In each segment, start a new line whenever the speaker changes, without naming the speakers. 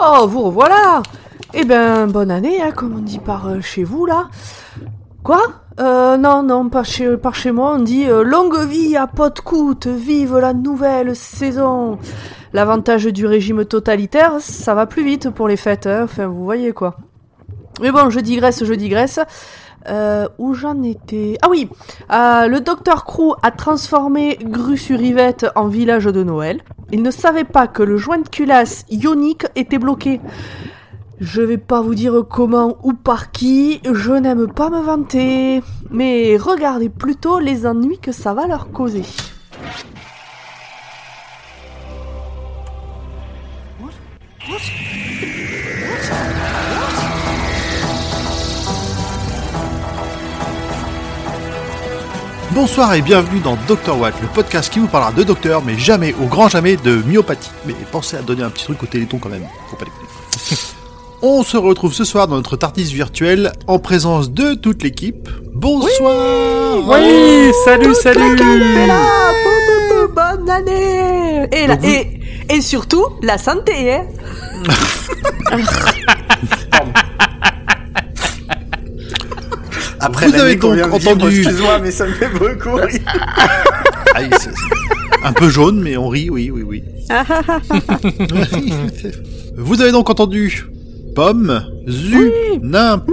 Oh, vous revoilà Eh ben, bonne année, hein, comme on dit par euh, chez vous, là. Quoi? Euh, non, non, par chez, par chez moi, on dit euh, longue vie à Potcoute, vive la nouvelle saison. L'avantage du régime totalitaire, ça va plus vite pour les fêtes, hein, enfin, vous voyez quoi. Mais bon, je digresse, je digresse. Euh, où j'en étais Ah oui, euh, le docteur Crew a transformé Gru-sur-Yvette en village de Noël. Il ne savait pas que le joint de culasse ionique était bloqué. Je vais pas vous dire comment ou par qui, je n'aime pas me vanter. Mais regardez plutôt les ennuis que ça va leur causer.
Bonsoir et bienvenue dans Dr Watt, le podcast qui vous parlera de docteur, mais jamais, au grand jamais, de myopathie. Mais pensez à donner un petit truc au téléthon quand même, faut pas déconner. On se retrouve ce soir dans notre Tardis virtuel en présence de toute l'équipe. Bonsoir
Oui, salut, salut
là Bonne année et, la-
Donc vous-
et, et surtout, la santé, hein
Après
Vous avez donc entendu-
excuse-moi, mais ça me fait beaucoup rire.
Ah, il- c'est- c'est un peu jaune, mais on rit, oui, oui, oui. Vous avez donc entendu Pomme, Zu, Nimp,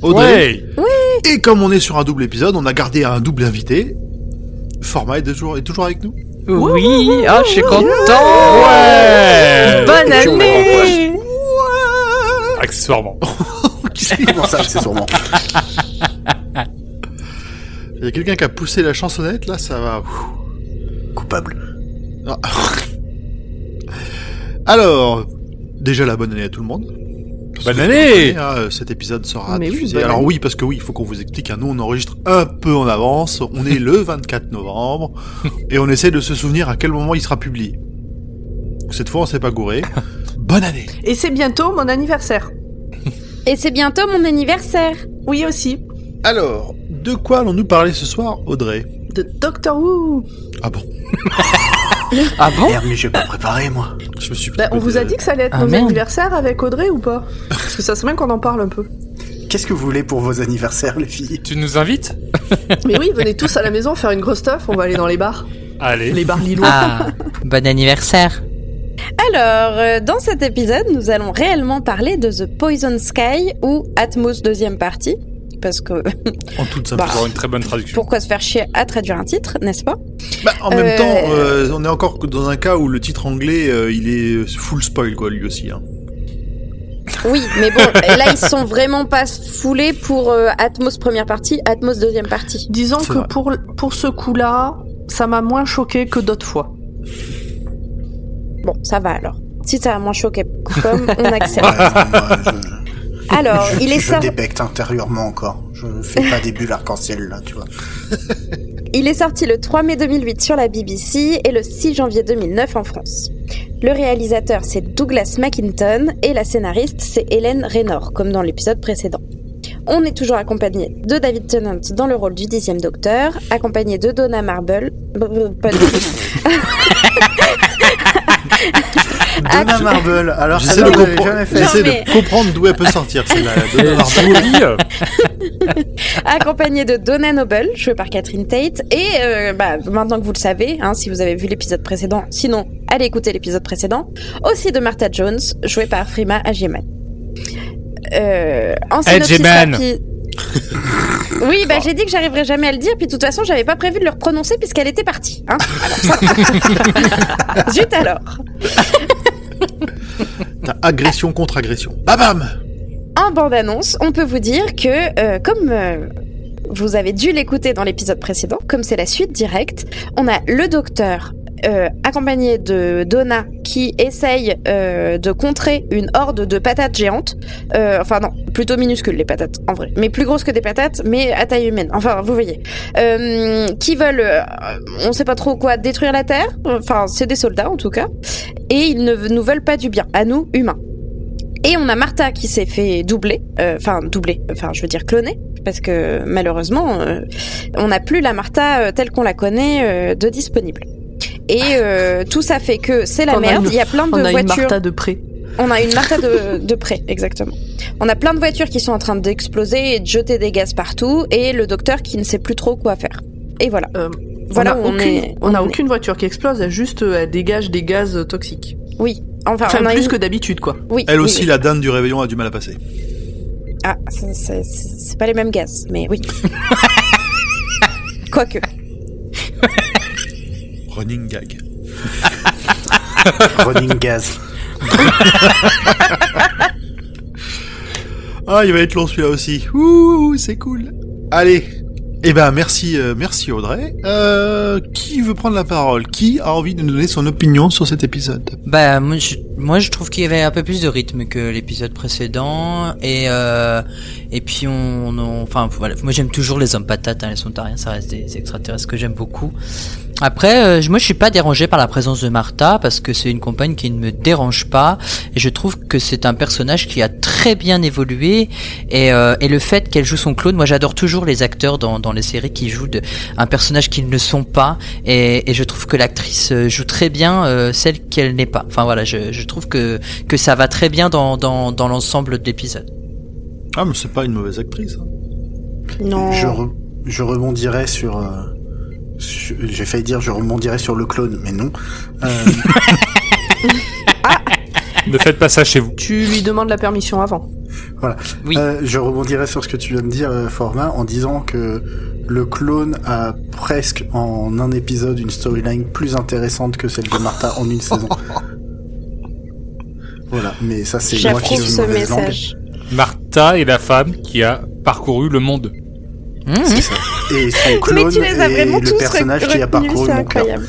Audrey.
Ouais
Et comme on est sur un double épisode, on a gardé un double invité. Format est toujours, est toujours avec nous
Oui, ah, je suis content Ouais
Bonne année
Accessoirement.
Comment ça, c'est sûrement.
Il y a quelqu'un qui a poussé la chansonnette, là, ça va. Ouh.
Coupable.
Ah. Alors, déjà la bonne année à tout le monde. Parce
Bonne année
hein, Cet épisode sera
Mais
diffusé. Alors oui, parce que oui, il faut qu'on vous explique. hein, nous, on enregistre un peu en avance. On est le 24 novembre et on essaie de se souvenir à quel moment il sera publié. Cette fois, on s'est pas gouré. Bonne année.
Et c'est bientôt mon anniversaire.
Et c'est bientôt mon anniversaire.
Oui aussi.
Alors, de quoi allons-nous parler ce soir, Audrey
De Doctor Who
Ah bon
Ah bon
Merde, mais j'ai pas préparé, moi.
Je me suis.
Bah, on vous a dit que ça allait être
Ah,
nos
merde.
anniversaires avec Audrey ou pas Parce que ça serait bien qu'on en parle un peu.
Qu'est-ce que vous voulez pour vos anniversaires, les filles
Tu nous invites?
Mais oui, venez tous à la maison faire une grosse stuff, on va aller dans les bars.
Allez.
Les bars lillois.
Ah, bon anniversaire.
Alors, euh, dans cet épisode, nous allons réellement parler de The Poison Sky ou Atmos deuxième partie. Parce que
En toute
Bah.
simplicité.
Pour une très bonne traduction.
pourquoi se faire chier à traduire un titre, n'est-ce pas?
Bah, en même
Euh,
temps, euh, on est encore dans un cas où le titre anglais, euh, il est full spoil, quoi, lui aussi. Hein.
Oui, mais bon, là ils sont vraiment pas foulés pour euh, Atmos première partie, Atmos deuxième partie.
Disons que
vrai.
pour, pour ce coup-là, ça m'a moins choqué que d'autres fois.
Bon, ça va alors. Si ça a moins choqué comme on accepte. Alors,
je,
il est
je
sorti.
débecte intérieurement encore. Je fais pas des bulles arc-en-ciel, là, tu vois.
Il est sorti le 3 mai 2008 sur la BBC et le 6 janvier 2009 en France. Le réalisateur c'est Douglas Mackinton et la scénariste c'est Hélène Raynor, comme dans l'épisode précédent. On est toujours accompagné de David Tennant dans le rôle du dixième docteur, accompagné de Donna Marble.
Donna Marble, alors
J'essaie de, compre-
mais-
de comprendre d'où elle peut sortir, celle-là. de
Euh,
Marvel.
Julie, euh,
accompagné de Donna Noble, jouée par Catherine Tate, et euh, bah, maintenant que vous le savez, hein, si vous avez vu l'épisode précédent, sinon allez écouter l'épisode précédent, aussi de Martha Jones, jouée par Frima Agyeman. Euh, en Oui, bah j'ai dit que j'arriverais jamais à le dire, puis de toute façon j'avais pas prévu de le reprononcer puisqu'elle était partie. Hein alors, ça. Zut alors.
Agression contre agression. Bah, Bam bam
En bande-annonce, on peut vous dire que, euh, comme euh, vous avez dû l'écouter dans l'épisode précédent, comme c'est la suite directe, on a le docteur euh, accompagné de Donna qui essaye euh, de contrer une horde de patates géantes. Euh, enfin non, plutôt minuscules les patates en vrai, mais plus grosses que des patates, mais à taille humaine. Enfin, vous voyez, Euh, qui veulent, on sait pas trop quoi, détruire la Terre. Enfin, c'est des soldats en tout cas, et ils ne nous veulent pas du bien à nous humains. Et on a Martha qui s'est fait doubler, enfin doubler, enfin je veux dire cloner, parce que malheureusement, on n'a plus la Martha telle qu'on la connaît de disponible. Et euh, tout ça fait que c'est la
On
merde.
une-
Il y a plein de
On a une
voitures.
Martha de près.
On a une Martha de, de près, exactement. On a plein de voitures qui sont en train d'exploser et de jeter des gaz partout, et le docteur qui ne sait plus trop quoi faire. Et voilà.
Euh,
Voilà
on
où
a
on
aucune, on voiture qui explose, elle juste euh, elle dégage des gaz toxiques.
Oui. Enfin,
Enfin,
on a
plus
une-
que d'habitude, quoi.
Oui.
Elle aussi,
oui.
la dinde du réveillon a du mal à passer.
Ah, c'est pas les mêmes gaz, mais oui. Quoique.
Running gag.
Running gaz.
Ah, il va être long celui-là aussi. Ouh, c'est cool. Allez. Eh ben, merci, euh, merci Audrey. Euh, qui veut prendre la parole? Qui a envie de nous donner son opinion sur cet épisode?
Bah moi je, moi je trouve qu'il y avait un peu plus de rythme que l'épisode précédent et euh, et puis on, on- enfin voilà moi j'aime toujours les hommes patates hein, les sontariens ça reste des extraterrestres que j'aime beaucoup. Après euh, moi je suis pas dérangé par la présence de Martha parce que c'est une compagne qui ne me dérange pas et je trouve que c'est un personnage qui a très bien évolué et euh, et le fait qu'elle joue son clone moi j'adore toujours les acteurs dans dans les séries qui jouent de, un personnage qu'ils ne sont pas et, et je trouve que l'actrice euh, joue très bien euh, celle qu'elle n'est pas. Enfin voilà, je, je trouve que que ça va très bien dans dans, dans l'ensemble de l'épisode.
Ah, mais c'est pas une mauvaise actrice. hein.
Non.
Je, re- je rebondirais sur. J'ai failli dire je rebondirais sur le clone, mais non. Euh,
Ne faites pas ça chez vous.
Tu lui demandes la permission avant.
Oui.
euh, je rebondirais sur ce que tu viens de dire, euh, Format, en disant que le clone a presque en un épisode une storyline plus intéressante que celle de Martha en une saison. Voilà, mais ça c'est moi qui
ce
mauvaise langue.
message.
Martha est la femme qui a parcouru le monde.
Mmh.
Et son
Mais
clone
tu les as
est
vraiment
le
tous
personnage qui a parcouru
c'est
mon cœur.
incroyable.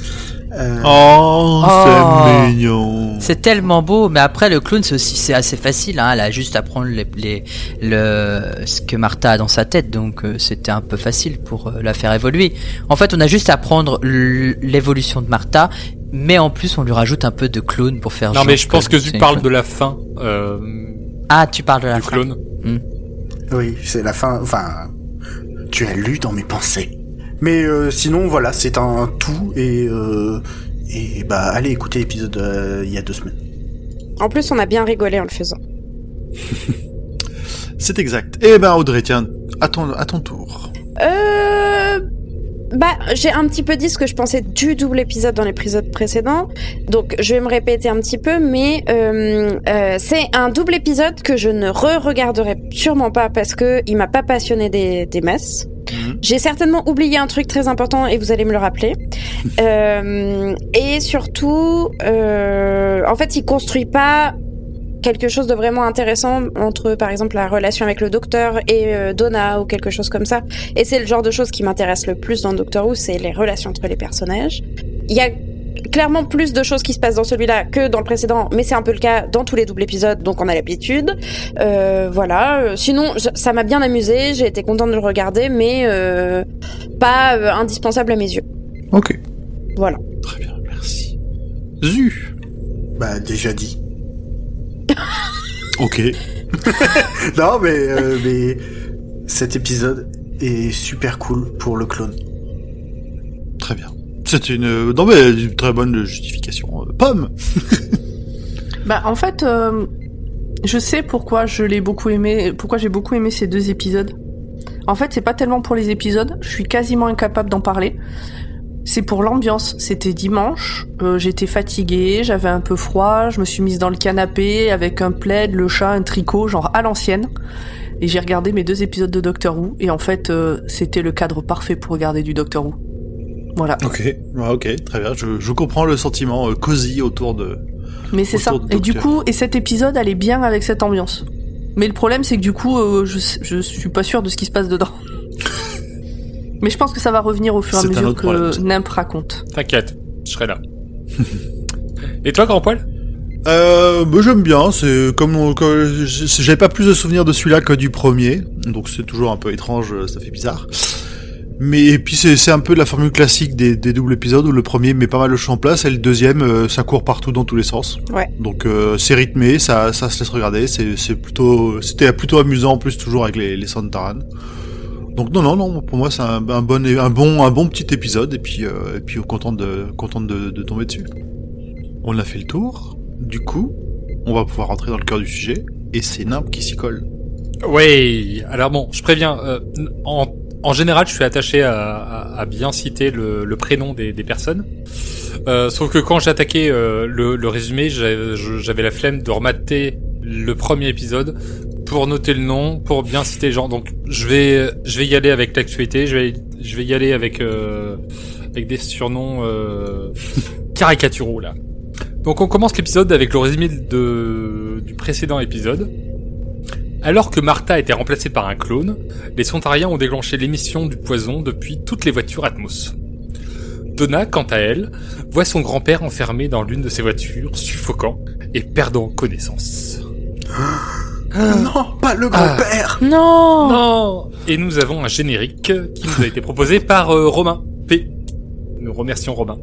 Euh,
Oh,
Oh.
c'est mignon.
C'est tellement beau, mais après le clone c'est aussi c'est assez facile. Hein, elle a juste à prendre les, les le ce que Martha a dans sa tête, donc euh, c'était un peu facile pour euh, la faire évoluer. En fait, on a juste à prendre l'évolution de Martha, mais en plus on lui rajoute un peu de clone pour faire.
Non, mais je pense que tu parles
clone.
de la fin euh,
Ah, tu parles de la
du
fin.
clone.
Oui, c'est la fin. Enfin, tu as lu dans mes pensées. Mais euh, sinon, voilà, c'est un tout et euh, et bah allez écouter l'épisode euh, il y a deux semaines.
En plus, on a bien rigolé en le faisant.
C'est exact. Eh ben, Audrey, tiens, à ton, à ton tour.
Euh... Bah, j'ai un petit peu dit ce que je pensais du double épisode dans l'épisode précédent, donc je vais me répéter un petit peu, mais euh, euh, c'est un double épisode que je ne re-regarderai sûrement pas parce que il m'a pas passionné des, des messes.
Mhm.
J'ai certainement oublié un truc très important et vous allez me le rappeler. Euh, et surtout, euh, en fait, il construit pas quelque chose de vraiment intéressant entre, par exemple, la relation avec le docteur et euh, Donna ou quelque chose comme ça. Et c'est le genre de choses qui m'intéresse le plus dans Doctor Who, c'est les relations entre les personnages. Il y a clairement plus de choses qui se passent dans celui-là que dans le précédent, mais c'est un peu le cas dans tous les doubles épisodes, donc on a l'habitude. Euh, voilà. Euh, Sinon, ça m'a bien amusé, j'ai été contente de le regarder, mais euh, pas euh, indispensable à mes yeux.
Ok.
Voilà.
Très bien, merci. Zu.
Bah déjà dit.
Ok.
Non, mais euh, mais cet épisode est super cool pour le clone.
Très bien. C'est une, non mais une très bonne justification. Euh, Pomme.
Bah, en fait, euh, je sais pourquoi je l'ai beaucoup aimé, pourquoi j'ai beaucoup aimé ces deux épisodes. En fait, c'est pas tellement pour les épisodes, je suis quasiment incapable d'en parler. C'est pour l'ambiance. C'était dimanche, euh, j'étais fatiguée, j'avais un peu froid, je me suis mise dans le canapé avec un plaid, le chat, un tricot, genre à l'ancienne. Et j'ai regardé mes deux épisodes de Doctor Who, et en fait, euh, c'était le cadre parfait pour regarder du Doctor Who. Voilà.
Ok. Ouais, ok. Très bien. Je, je comprends le sentiment euh, cosy autour de.
Mais c'est ça. Et du coup, et cet épisode allait bien avec cette ambiance. Mais le problème, c'est que du coup, euh, je, je suis pas sûr de ce qui se passe dedans. Mais je pense que ça va revenir au fur et à mesure que Nimp raconte.
T'inquiète, je serai là. Et toi, grand poil?
Euh, bah, j'aime bien. C'est comme, on- comme j'avais pas plus de souvenirs de celui-là que du premier, donc c'est toujours un peu étrange. Ça fait bizarre. Mais et puis c'est un peu la formule classique des, des doubles épisodes où le premier met pas mal le champ en place et le deuxième euh, ça court partout dans tous les sens.
Ouais.
Donc euh, c'est rythmé, ça ça se laisse regarder, c'est plutôt c'était plutôt amusant en plus toujours avec les les sons de Taran. Donc non non non pour moi c'est un, bon un bon un bon petit épisode et puis euh, et puis content de content de, tomber dessus. On a fait le tour. Du coup on va pouvoir rentrer dans le cœur du sujet, et c'est Nimp qui s'y colle.
Oui, alors bon, je préviens, euh, en, en général, je suis attaché à, bien citer le, prénom des, des personnes. Euh, sauf que quand j'ai attaqué euh, le, le résumé, j'avais la flemme de remater le premier épisode pour noter le nom, pour bien citer les gens. Donc je vais, je vais y aller avec l'actualité, je vais, je vais y aller avec, euh, avec des surnoms euh, caricaturaux là. Donc on commence l'épisode avec le résumé de, du précédent épisode. Alors que Martha a été remplacée par un clone, les Sontariens ont déclenché l'émission du poison depuis toutes les voitures Atmos. Donna, quant à elle, voit son grand-père enfermé dans l'une de ses voitures, suffocant et perdant connaissance.
Non, pas le grand-père
Non
Non Et nous avons un générique qui nous a été proposé par euh, Romain P. Nous remercions Romain.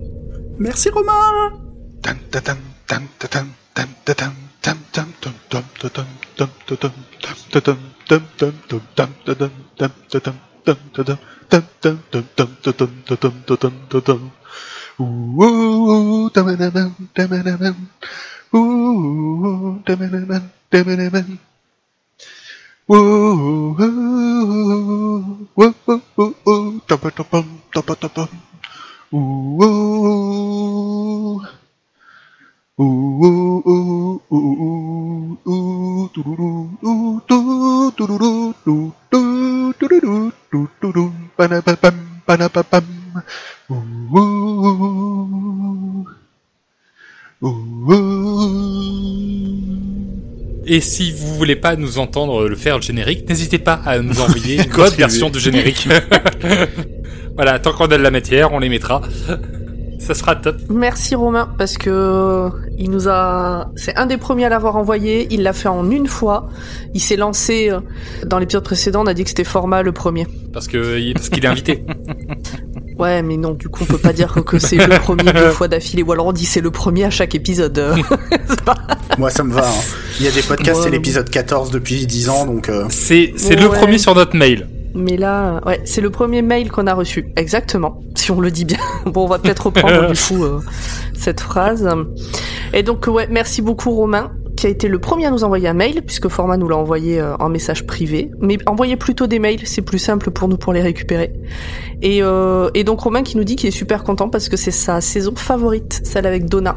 Merci Romain
Woo, woo, woo, woo, woo, da ba da bum, da ba da bum. Ooh, ooh, ooh, ooh, ooh, ooh, ooh, do do do do do do do do do do do do do do do ba na ba bum, ba na ba bum. Ooh, ooh, ooh.
Et si vous voulez pas nous entendre le faire le générique, n'hésitez pas à nous envoyer une autre version du générique. voilà, tant qu'on a de la matière, on les mettra. Ça sera top.
Merci Romain parce que euh, il nous a c'est un des premiers à l'avoir envoyé, il l'a fait en une fois. Il s'est lancé euh, dans l'épisode précédent, on a dit que c'était format le premier.
Parce que parce qu'il est invité.
Ouais, mais non, du coup, on peut pas dire que c'est le premier deux fois d'affilée ou alors on dit c'est le premier à chaque épisode. pas-
Moi ça me va. hein. Il y a des podcasts,
Ouais.
c'est l'épisode 14 depuis 10 ans, donc... euh,
C'est c'est le premier sur notre mail.
Mais là, ouais, c'est le premier mail qu'on a reçu. Exactement, si on le dit bien. Bon, on va peut-être reprendre du coup euh, cette phrase. Et donc, ouais, merci beaucoup Romain, qui a été le premier à nous envoyer un mail, puisque Format nous l'a envoyé euh, en message privé. Mais envoyez plutôt des mails, c'est plus simple pour nous pour les récupérer. Et, euh, et donc Romain qui nous dit qu'il est super content parce que c'est sa saison favorite, celle avec Donna.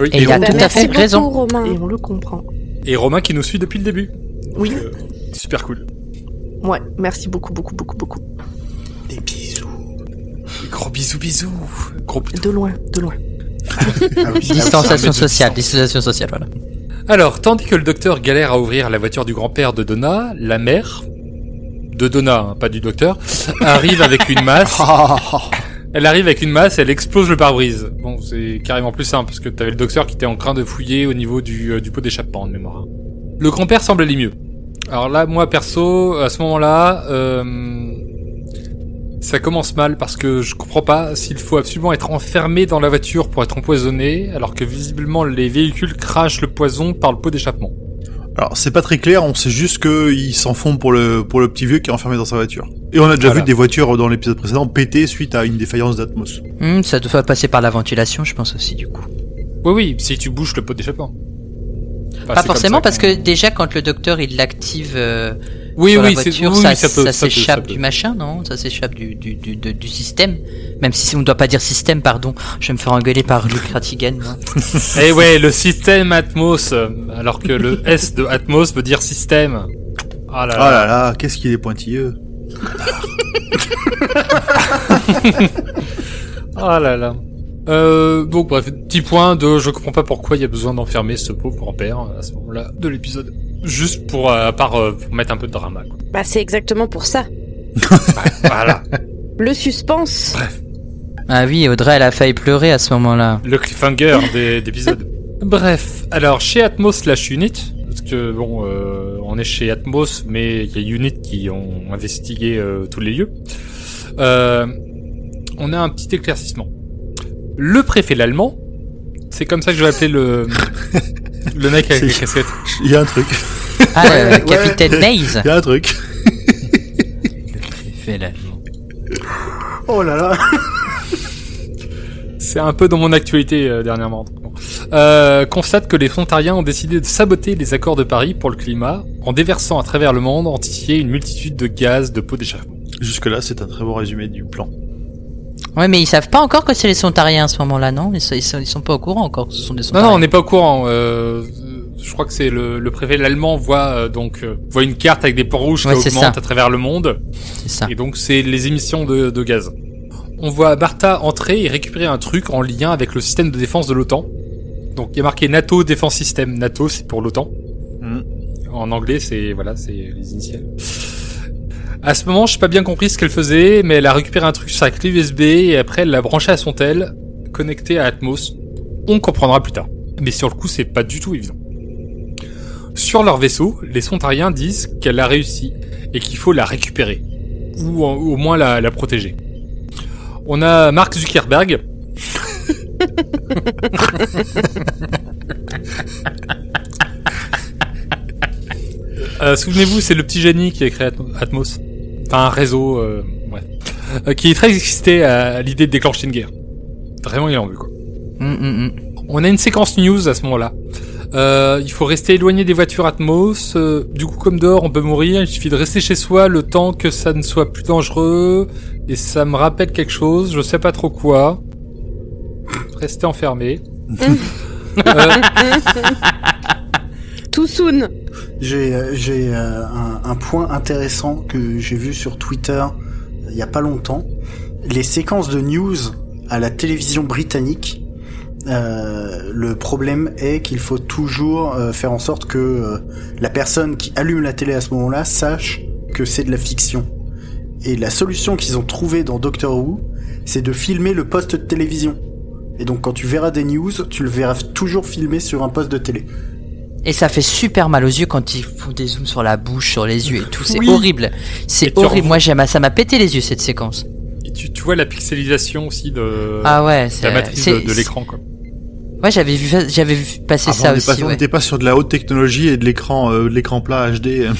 Oui.
Et il a tout à
Merci
fait
beaucoup,
raison.
Romain.
Et on le comprend.
et Romain qui nous suit depuis le début.
Oui,
Euh, super cool.
ouais, merci beaucoup, beaucoup, beaucoup, beaucoup.
Des bisous.
Gros bisous bisous. Gros bisous.
De loin, de loin.
Ah oui, ah oui,
Distanciation sociale, distanciation sociale, voilà.
Alors, tandis que le docteur galère à ouvrir la voiture du grand-père de Donna, la mère de Donna, hein, pas du docteur, arrive avec une masse. Elle arrive avec une masse, elle explose le pare-brise. Bon, c'est carrément plus simple parce que t'avais le docteur qui était en train de fouiller au niveau du, euh, du pot d'échappement de mémoire. Le grand-père semble aller mieux. Alors là, moi perso, à ce moment-là, euh, ça commence mal parce que je comprends pas s'il faut absolument être enfermé dans la voiture pour être empoisonné, alors que visiblement les véhicules crachent le poison par le pot d'échappement.
Alors, c'est pas très clair, on sait juste qu'ils s'en font pour le, pour le petit vieux qui est enfermé dans sa voiture. Et on a déjà
Voilà.
vu des voitures dans l'épisode précédent péter suite à une défaillance d'Atmos.
Hmm, ça doit passer par la ventilation, je pense aussi, du coup.
Oui, oui, si tu bouges le pot d'échappement. Enfin,
Pas forcément, parce que déjà, quand le docteur il l'active euh,
oui,
sur
oui,
la
c'est-
voiture,
oui,
ça,
oui, ça peut,
ça
ça
s'échappe du machin, non? Ça s'échappe du, du, du, du système. Même si on ne doit pas dire système, pardon. Je vais me faire engueuler par Luc Ratigan.
Eh ouais, le système Atmos, euh, alors que le S de Atmos veut dire système. Ah là
Oh
là.
là là, qu'est-ce qu'il est pointilleux.
Ah là là. Euh, donc bref, petit point de je comprends pas pourquoi il y a besoin d'enfermer ce pauvre grand-père à ce moment-là de l'épisode. Juste pour, euh, à part, euh, pour mettre un peu de drama. Quoi.
Bah, c'est exactement pour ça.
voilà,
Le suspense.
Ah oui, Audrey, elle a failli pleurer à ce moment-là.
le cliffhanger des d'épisode. Bref, alors chez Atmos slash Unit, parce que bon, euh, on est chez Atmos, mais il y a Unit qui ont investigué euh, tous les lieux. Euh, on a un petit éclaircissement. Le préfet l'allemand, c'est comme ça que je vais appeler le le mec avec la casquette.
Il y a un truc.
Ah, euh,
ouais.
Capitaine Maze.
Il y a un truc.
Fait l'allemand.
Oh là là
C'est un peu dans mon actualité euh, dernièrement. Euh, constate que les Frontariens ont décidé de saboter les accords de Paris pour le climat en déversant à travers le monde entier une multitude de gaz de pots d'échappement.
Jusque-là, c'est un très bon résumé du plan.
Ouais, mais ils savent pas encore que c'est les Sontariens à ce moment-là, non? Ils sont, ils, sont, ils sont pas au courant encore que ce sont des
Non,
Sontariens.
non, on n'est pas au courant. Euh, je crois que c'est le, le préfet l'allemand voit euh, donc euh, voit une carte avec des points rouges
Ouais,
qui augmentent
ça.
à travers le monde.
C'est ça.
Et donc c'est les émissions de, de gaz. On voit Martha entrer et récupérer un truc en lien avec le système de défense de l'OTAN. Donc il y a marqué NATO Defense System. NATO c'est pour l'OTAN.
Mhm.
En anglais c'est voilà c'est les initiales. À ce moment, je n'ai pas bien compris ce qu'elle faisait, mais elle a récupéré un truc sur sa clé USB et après elle l'a branché à son tel, connecté à Atmos. On comprendra plus tard. Mais sur le coup, c'est pas du tout évident. Sur leur vaisseau, les Sontariens disent qu'elle a réussi et qu'il faut la récupérer. Ou au moins la, la protéger. On a Mark Zuckerberg. Euh, Souvenez-vous, c'est le petit génie qui a créé Atmo- Atmos. Enfin, un réseau, euh, bref. Euh, qui est très excité à l'idée de déclencher une guerre. Vraiment, il en veut, quoi.
Hum, hum, hum.
On a une séquence news à ce moment-là. Euh, il faut rester éloigné des voitures Atmos. Euh, du coup, comme dehors, on peut mourir. Il suffit de rester chez soi le temps que ça ne soit plus dangereux. Et ça me rappelle quelque chose. Je sais pas trop quoi. Rester enfermé. Euh,
Too soon.
J'ai euh, euh, un, un point intéressant que j'ai vu sur Twitter euh, il y a pas longtemps. Les séquences de news à la télévision britannique. euh, le problème est qu'il faut toujours faire en sorte que la personne qui allume la télé à ce moment-là sache que c'est de la fiction. Et la solution qu'ils ont trouvée dans Doctor Who, c'est de filmer le poste de télévision. Et donc quand tu verras des news, tu le verras toujours filmé sur un poste de télé.
Et ça fait super mal aux yeux quand ils font des zooms sur la bouche, sur les yeux et tout. C'est
Oui.
horrible. C'est horrible. Moi, j'aime, ça m'a pété les yeux cette séquence.
et tu, tu vois la pixelisation aussi de
ah ouais,
de
c'est
la matrice de, de l'écran, quoi.
Ouais, j'avais vu, j'avais vu passer ça
on n'est pas-
aussi.
on n'était pas sur de la haute technologie et de l'écran, euh, de l'écran plat HD.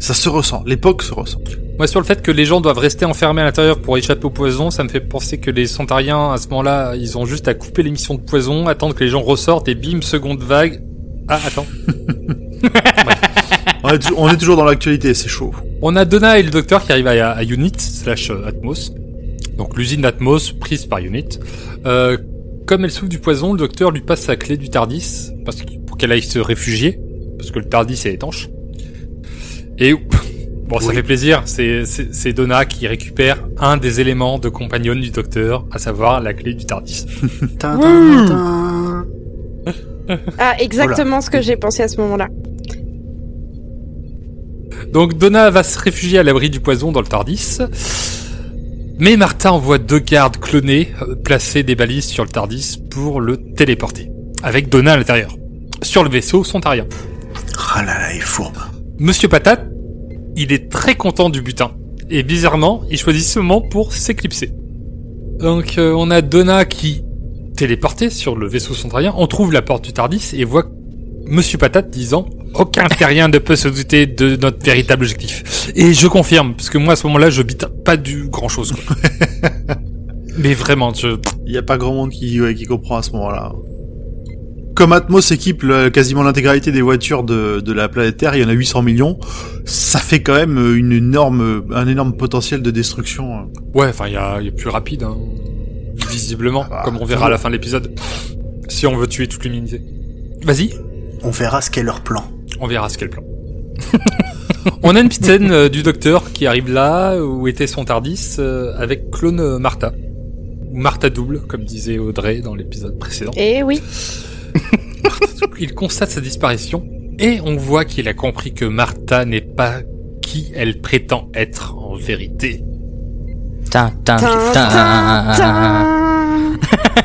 Ça se ressent. L'époque se ressent.
Moi, sur le fait que les gens doivent rester enfermés à l'intérieur pour échapper au poison, ça me fait penser que les Sontariens, à ce moment-là, ils ont juste à couper l'émission de poison, attendre que les gens ressortent et bim, seconde vague. Ah, attends.
On est, tou- on est toujours dans l'actualité, c'est chaud.
On a Donna et le docteur qui arrivent à, à Unit slash euh, Atmos. Donc l'usine d'Atmos prise par Unit. Euh, comme elle souffre du poison, le docteur lui passe sa clé du Tardis parce que, pour qu'elle aille se réfugier parce que le Tardis est étanche. Et bon, ça fait plaisir. C'est c'est c'est Donna qui récupère un des éléments de compagnon du docteur, à savoir la clé du Tardis.
Ah, exactement ce que j'ai pensé à ce moment-là.
Donc Donna va se réfugier à l'abri du poison dans le Tardis. Mais Martha envoie deux gardes clonés euh, placer des balises sur le Tardis pour le téléporter. Avec Donna à l'intérieur. Sur le vaisseau Sontarien.
Ah là là, il est fourbe.
Monsieur Patate, il est très content du butin. Et bizarrement, il choisit ce moment pour s'éclipser. Donc euh, on a Donna qui, téléportée sur le vaisseau Sontarien, on trouve la porte du Tardis et voit Monsieur Patate disant aucun terrien ne peut se douter de notre véritable objectif. Et je confirme, parce que moi à ce moment-là, je bite pas du grand chose. quoi. Mais vraiment, je...
Il n'y a pas grand monde qui, ouais, qui comprend à ce moment-là. Comme Atmos équipe le- quasiment l'intégralité des voitures de, de la planète Terre, il y en a 800 millions, ça fait quand même une énorme, un énorme potentiel de destruction.
ouais, enfin, il y a, il y a plus rapide, hein, visiblement,
Ah,
comme on verra à la fin de l'épisode. Si on veut tuer toute l'humanité. Vas-y,
On verra ce qu'est leur plan.
On verra ce qu'est le plan. On a une petite scène euh, du docteur qui arrive là, où était son Tardis, euh, avec clone euh, Martha. Ou Martha double, comme disait Audrey dans l'épisode précédent.
Eh oui.
Il constate sa disparition, et on voit qu'il a compris que Martha n'est pas qui elle prétend être en vérité.
Tin, tin,
Tin,
tin.
tin,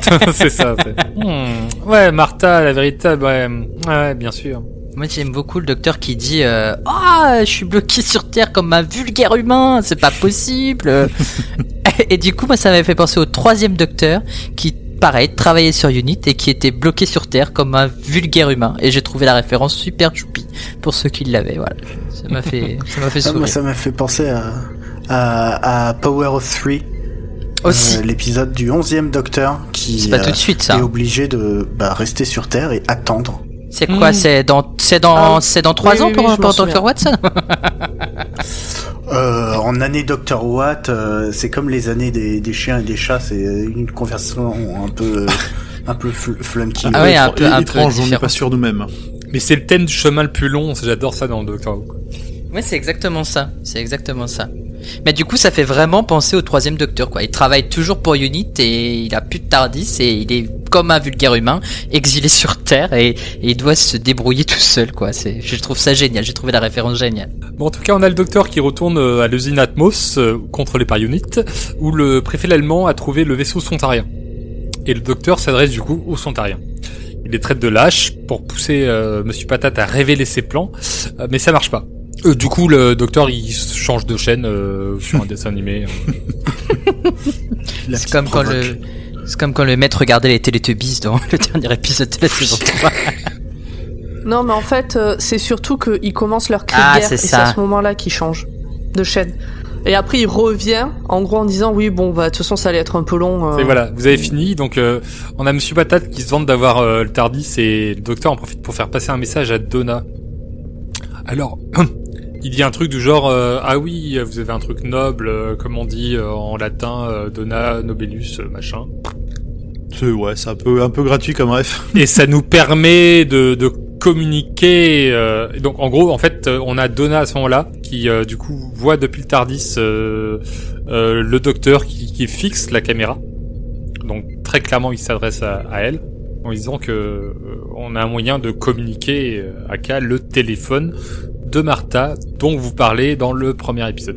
tin.
c'est ça. c'est- Hmm, Ouais, Martha, la véritable, ouais, ouais, bien sûr.
Moi j'aime beaucoup le docteur qui dit euh, Ah, je suis bloqué sur Terre comme un vulgaire humain, c'est pas possible. et du coup, moi ça m'avait fait penser au troisième docteur qui, pareil, travaillait sur Unit et qui était bloqué sur Terre comme un vulgaire humain. Et j'ai trouvé la référence super choupi pour ceux qui l'avaient. Voilà, ça m'a fait, ça m'a fait
Ah, moi,
sourire.
ça m'a fait penser à, à, à Power of Three.
Aussi.
Euh, L'épisode du 11e Docteur qui
pas
euh,
tout de suite ça.
est obligé de bah, rester sur Terre et attendre.
C'est quoi
Hmm.
C'est dans c'est dans
Ah,
c'est dans trois
oui,
ans
oui,
pour,
oui,
pour Dr Watson
Euh, en année Docteur Watt, euh, c'est comme les années des, des chiens et des chats, c'est une conversation un peu un peu fl- flunky.
Ah ouais, un peu- un peu
étrange, on n'est pas sûr nous-mêmes.
Mais c'est le thème du chemin le plus long, j'adore ça dans Doctor Who.
Ouais, c'est exactement ça. C'est exactement ça. Mais du coup, ça fait vraiment penser au troisième docteur, quoi. Il travaille toujours pour Unit et il a plus de Tardis et il est comme un vulgaire humain, exilé sur Terre et, il doit se débrouiller tout seul, quoi. C'est, je trouve ça génial. J'ai trouvé la référence géniale.
Bon, en tout cas, on a le docteur qui retourne euh, à l'usine Atmos, euh, contrôlée par Unit, où le préfet allemand a trouvé le vaisseau sontarien. Et le docteur s'adresse du coup au sontarien. Il les traite de lâches pour pousser euh, Monsieur Patate à révéler ses plans, euh, mais ça marche pas. Euh, du coup, le docteur il change de chaîne euh, sur un dessin animé.
La
C'est comme quand le, c'est comme quand le maître regardait les Teletubbies dans le dernier épisode de la saison 3.
Non, mais en fait, euh, c'est surtout qu'ils commencent leur cri
Ah,
de guerre
c'est
et c'est à ce moment-là qu'ils changent de chaîne. Et après, il revient, en gros, en disant oui, bon, bah, de toute façon, ça allait être un peu long. euh.
Et voilà, vous avez fini. Donc, euh, on a Monsieur Patate qui se vante d'avoir euh, le Tardis et le docteur en profite pour faire passer un message à Donna. Alors, il dit un truc du genre euh, ah oui, vous avez un truc noble, euh, comme on dit euh, en latin, euh, Donna nobelus, machin.
C'est ouais, c'est un peu un peu gratuit comme ref.
Et ça nous permet de, de communiquer. euh, et donc, en gros, en fait, on a Donna à ce moment-là qui, euh, du coup, voit depuis le Tardis euh, euh, le docteur qui, qui fixe la caméra. Donc, très clairement, il s'adresse à, à elle en disant que euh, on a un moyen de communiquer euh, à K le téléphone de Martha dont vous parlez dans le premier épisode.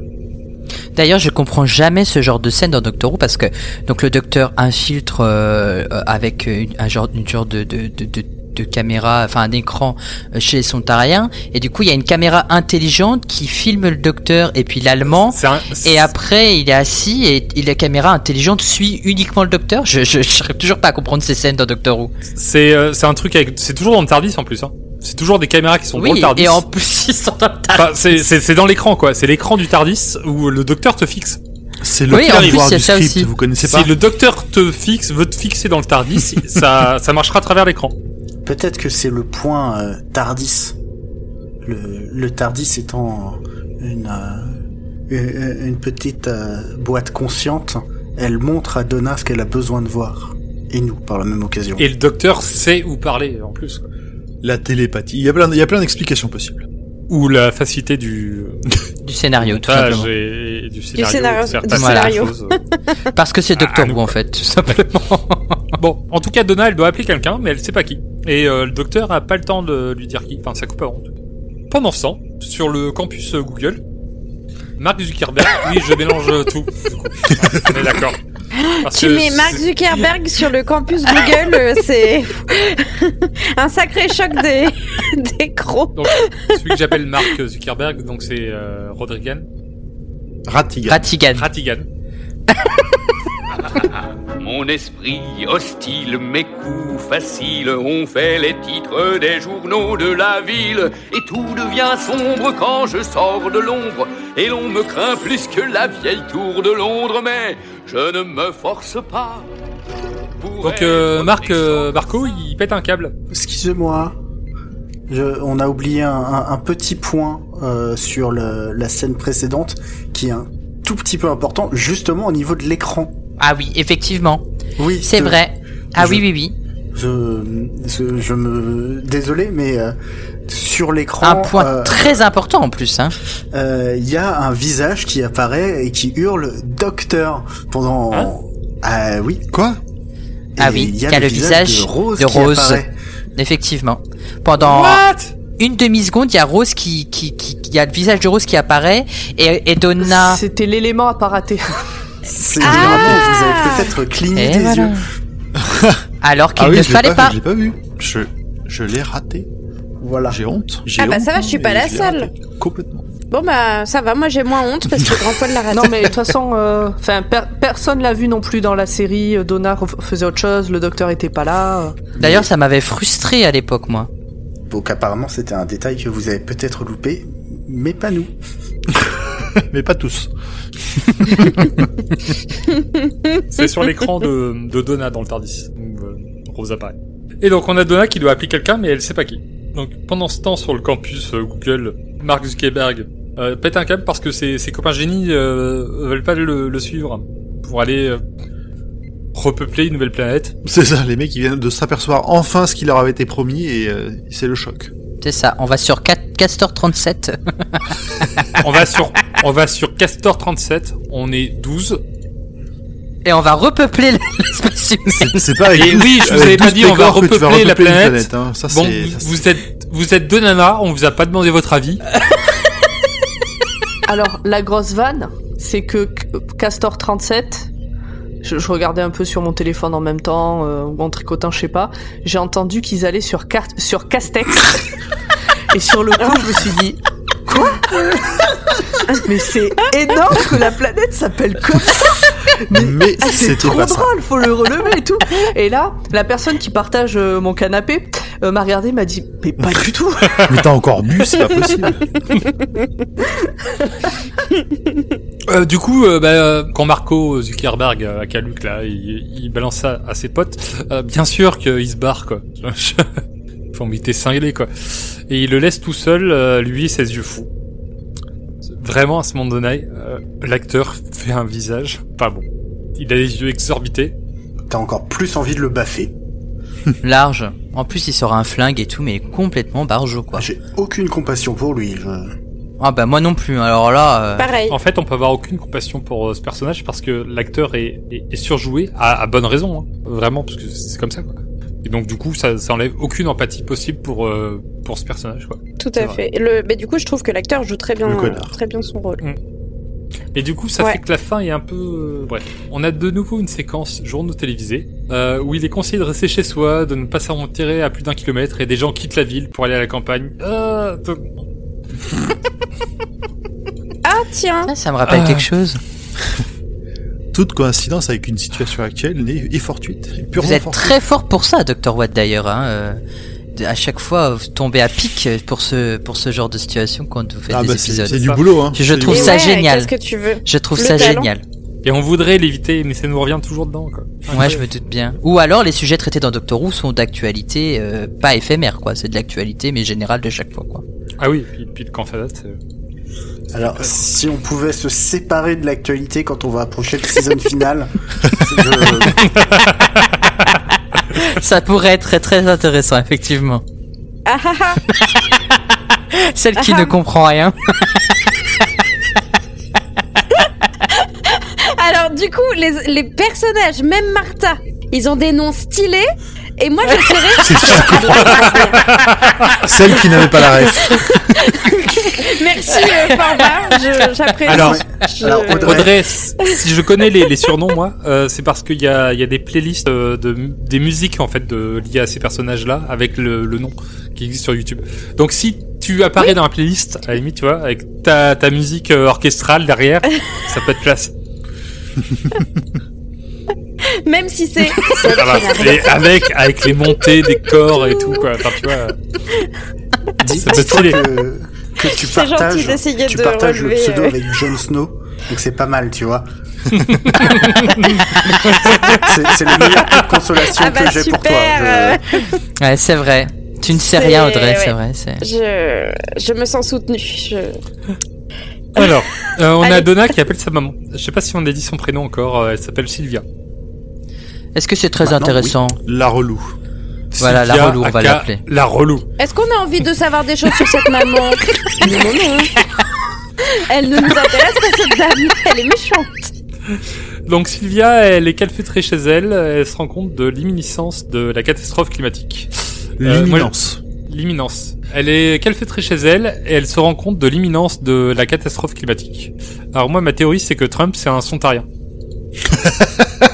D'ailleurs, je comprends jamais ce genre de scène dans Doctor Who parce que donc le docteur infiltre euh, avec une, un genre, une genre de, de, de, de, de caméra, enfin un écran euh, chez son tarien, et du coup il y a une caméra intelligente qui filme le docteur et puis l'allemand.
Un-
Et après, il est assis et, et la caméra intelligente suit uniquement le docteur. Je, je, j'arrive toujours pas à comprendre ces scènes dans Doctor Who.
c'est euh, un truc avec c'est toujours dans le Tardis en plus. Hein. C'est toujours des caméras qui sont dans le Tardis.
et en plus ils sont dans le
Enfin,
tardi.
c'est c'est- c'est dans l'écran quoi. C'est l'écran du Tardis où le docteur te fixe.
C'est le
Oui, en plus,
du
ça
script,
aussi.
vous connaissez pas
Si le docteur te fixe, veut te fixer dans le Tardis, ça, ça marchera à travers l'écran.
Peut-être que c'est le point euh, Tardis. Le, le Tardis étant une, euh, une, une petite euh, boîte consciente, elle montre à Donna ce qu'elle a besoin de voir. Et nous, par la même occasion.
Et le docteur sait où parler en plus. quoi.
La télépathie. Il y a plein, il y a plein d'explications possibles.
Ou la facilité du
Du scénario, tout
montage
simplement.
et, et du scénario.
scénario-
de
du scénario.
choses.
Parce que c'est Doctor
Ah,
Who en fait, tout simplement.
bon, en tout cas, Donna, elle doit appeler quelqu'un, mais elle sait pas qui. Et euh, le docteur a pas le temps de lui dire qui. Enfin, ça coupe avant. tout. Pendant ce temps, sur le campus euh, Google, Mark Zuckerberg, oui, je mélange euh, tout. On est d'accord. Parce
Tu
que
mets Mark Zuckerberg sur le campus Google, euh, c'est un sacré choc des, des crocs.
Donc, celui que j'appelle Mark Zuckerberg, donc c'est euh, Rodrigan.
Ratigan.
Ratigan.
Ratigan.
Mon esprit hostile, mes coups faciles ont fait les titres des journaux de la ville. Et tout devient sombre quand je sors de l'ombre. Et l'on me craint plus que la vieille tour de Londres. Mais je ne me force pas.
Donc euh, Marc euh. Marco, il pète un câble.
Excusez-moi. Je- on a oublié un, un- un petit point euh, sur le- la scène précédente qui est un tout petit peu important, justement au niveau de l'écran.
Ah oui, effectivement.
Oui,
C'est vrai. Ah
je-
oui, oui, oui.
Je, je, je me désolé, mais euh, sur l'écran,
Un point
euh,
très important en plus. Hein.
euh, il y a un visage qui apparaît et qui hurle docteur pendant.
Hein
ah oui.
Quoi?
Ah oui,
il y a
il y a
le
le visage
de Rose.
de
qui
Rose.
apparaît.
Effectivement. Pendant
What?
une demi-seconde, il y a Rose qui, qui, qui, il y a le visage de Rose qui apparaît et, et Donna.
C'était l'élément à pas rater.
C'est
Ah
vraiment, vous avez peut-être cligné
Et
des
voilà.
yeux.
Alors qu'il
Ah oui,
ne fallait pas.
vu, Je l'ai pas vu. Je, je l'ai raté.
Voilà.
J'ai honte.
Ah bah
honte,
ça va, je suis pas la seule.
Complètement.
Bon bah ça va, moi j'ai moins honte parce que grand poil l'a raté.
Non, mais de toute façon, euh, enfin, per- personne l'a vu non plus dans la série. Euh, Donna faisait autre chose, le docteur était pas là. euh.
D'ailleurs, ça m'avait frustré à l'époque, moi.
Donc apparemment c'était un détail que vous avez peut-être loupé, mais pas nous.
Mais pas tous.
C'est sur l'écran de, de Donna dans le Tardis. Et donc on a Donna qui doit appeler quelqu'un, mais elle sait pas qui. Donc pendant ce temps sur le campus euh, Google, Mark Zuckerberg euh, pète un câble parce que ses, ses copains génies euh, veulent pas le, le suivre pour aller euh, repeupler une nouvelle planète.
C'est ça, les mecs ils viennent de s'apercevoir enfin ce qui leur avait été promis et euh, c'est le choc.
C'est ça, on va sur 4 Castor 37.
On va sur on va sur Castor 37, on est 12.
Et on va repeupler l'espace humain.
C'est- C'est pas avec
Et
12
oui, je vous avais pas
12
dit, on va
vas
repeupler la
repeupler une
planète.
hein. Ça,
Bon,
ça, c'est-
vous êtes vous êtes deux nanas, on vous a pas demandé votre avis.
Alors, la grosse vanne, c'est que Castor 37, je, je regardais un peu sur mon téléphone en même temps, euh, ou en tricotant, je sais pas, j'ai entendu qu'ils allaient sur, Car- sur Castex. Et sur le coup, je me suis dit, quoi? Mais c'est énorme que la planète s'appelle comme ça
Mais
Ah, c'est trop
pas ça.
drôle, faut le relever et tout. Et là, la personne qui partage euh, mon canapé euh, m'a regardé, m'a dit, mais pas du tout.
Mais t'as encore bu, c'est pas possible.
Euh, du coup, euh, bah, euh, quand Marco Zuckerberg euh, à Caluc là, il, il balance ça à ses potes, euh, bien sûr qu'il se barre quoi. Faut m'était cinglé quoi. Et il le laisse tout seul, euh, lui, ses yeux fous. Vraiment, à ce moment donné, euh, l'acteur fait un visage. Pas bon. Il a les yeux exorbités.
T'as encore plus envie de le baffer.
Large. En plus, il sort un flingue et tout, mais complètement barjot, quoi.
J'ai aucune compassion pour lui. Je...
Ah bah moi non plus, alors là... euh,
Pareil.
En fait, on peut avoir aucune compassion pour euh, ce personnage parce que l'acteur est, est, est surjoué à, à bonne raison, hein. vraiment, parce que c'est comme ça quoi. Et donc du coup, ça, ça enlève aucune empathie possible pour euh, pour ce personnage quoi.
Tout à fait. Le, mais du coup, je trouve que l'acteur joue très bien, très bien son rôle.
Et du coup, ça
Ouais.
fait que la fin est un peu euh, bref. On a de nouveau une séquence journaux télévisés euh, où il est conseillé de rester chez soi, de ne pas s'en tirer à plus d'un kilomètre et des gens quittent la ville pour aller à la campagne. Ah, donc-
Ah tiens.
ça me rappelle
Ah.
quelque chose.
Toute coïncidence avec une situation actuelle est fortuite. est purement
Vous êtes
fortuite.
très fort pour ça, Dr. Watt d'ailleurs. Hein, euh, à chaque fois, vous tombez à pic pour ce, pour ce genre de situation quand vous faites
Ah
des
bah, c'est
épisodes.
c'est du
Ça.
boulot, hein.
Je trouve ça
ouais,
génial.
Qu'est-ce que tu veux?
Je trouve
Le
ça
talent.
génial.
Et on voudrait l'éviter, mais ça nous revient toujours dedans quoi.
Ouais, je me doute bien. Ou alors, les sujets traités dans Doctor Who sont d'actualité, euh, pas éphémère, quoi. C'est de l'actualité, mais générale de chaque fois, quoi.
Ah oui, puis, puis le camp Fadat, c'est-
Alors, si on pouvait se séparer de l'actualité quand on va approcher le season final, je-
Ça pourrait être très très intéressant, effectivement.
Ah ah ah.
Celle qui ne comprend rien.
Alors du coup, les, les personnages, même Martha, ils ont des noms stylés. Et moi, je dirais.
Celle qui n'avait pas la ref.
Merci, euh, j'apprécie.
Alors,
Je-
alors, Audrey.
Si je connais les, les surnoms, moi, euh, c'est parce qu'il y a, il y a des playlists euh, de des musiques en fait de, liées à ces personnages-là avec le, le nom qui existe sur YouTube. Donc si tu apparais dans la playlist, à la limite, tu vois, avec ta, ta musique euh, orchestrale derrière, ça peut être classe.
Même si c'est.
Et avec avec les montées des corps et tout quoi. Enfin, tu vois. Ça peut stylé.
que, que tu
gentil
partages,
d'essayer
tu
de
partages le pseudo
euh.
avec Jon Snow, donc c'est pas mal, tu vois. c'est le meilleur coup de consolation
Ah bah,
que j'ai pour toi. Je-
Ouais, c'est vrai. Tu ne sais rien, Audrey, c'est vrai. C'est...
Je, je me sens soutenue. Je...
Alors, euh, on a. Donna qui appelle sa maman. Je sais pas si on a dit son prénom encore. euh, Elle s'appelle Sylvia.
Est-ce que c'est très
Maintenant,
intéressant
La relou.
Voilà, la relou, on va l'appeler.
La relou.
Est-ce qu'on a envie de savoir des choses sur cette maman Non, non, non. Elle ne nous intéresse pas, cette dame. Elle est méchante.
Donc Sylvia, elle est calfeutrée chez elle. Elle se rend compte de l'imminence de la catastrophe climatique. Euh,
L'imminence.
L'imminence. Elle est calfeutrée chez elle et elle se rend compte de l'imminence de la catastrophe climatique. Alors moi, ma théorie, c'est que Trump, c'est un sontarien.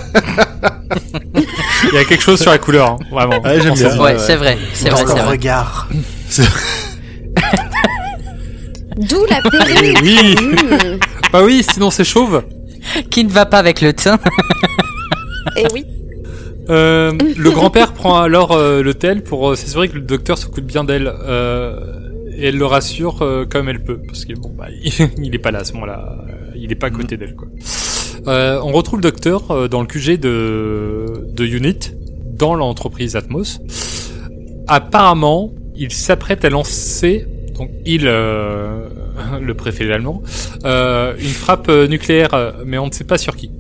Il y a quelque chose sur la couleur, hein, vraiment.
Ouais, j'aime bien.
Ouais, c'est vrai, c'est vrai,
dans
c'est
ton
vrai.
regard.
D'où la perruque.
Oui,
Mmh.
bah oui, sinon c'est chauve.
Qui ne va pas avec le teint
Et oui.
Euh, le grand-père prend alors euh, l'hôtel pour euh, s'assurer que le docteur s'occupe bien d'elle. Euh, et elle le rassure euh, comme elle peut, parce que bon, bah, il, il est pas là à ce moment-là, euh, il est pas à côté d'elle, quoi. Euh, on retrouve le docteur euh, dans le QG de, de Unit, dans l'entreprise Atmos. Apparemment, il s'apprête à lancer, donc il, euh, le préfet allemand, euh, une frappe nucléaire, mais on ne sait pas sur qui.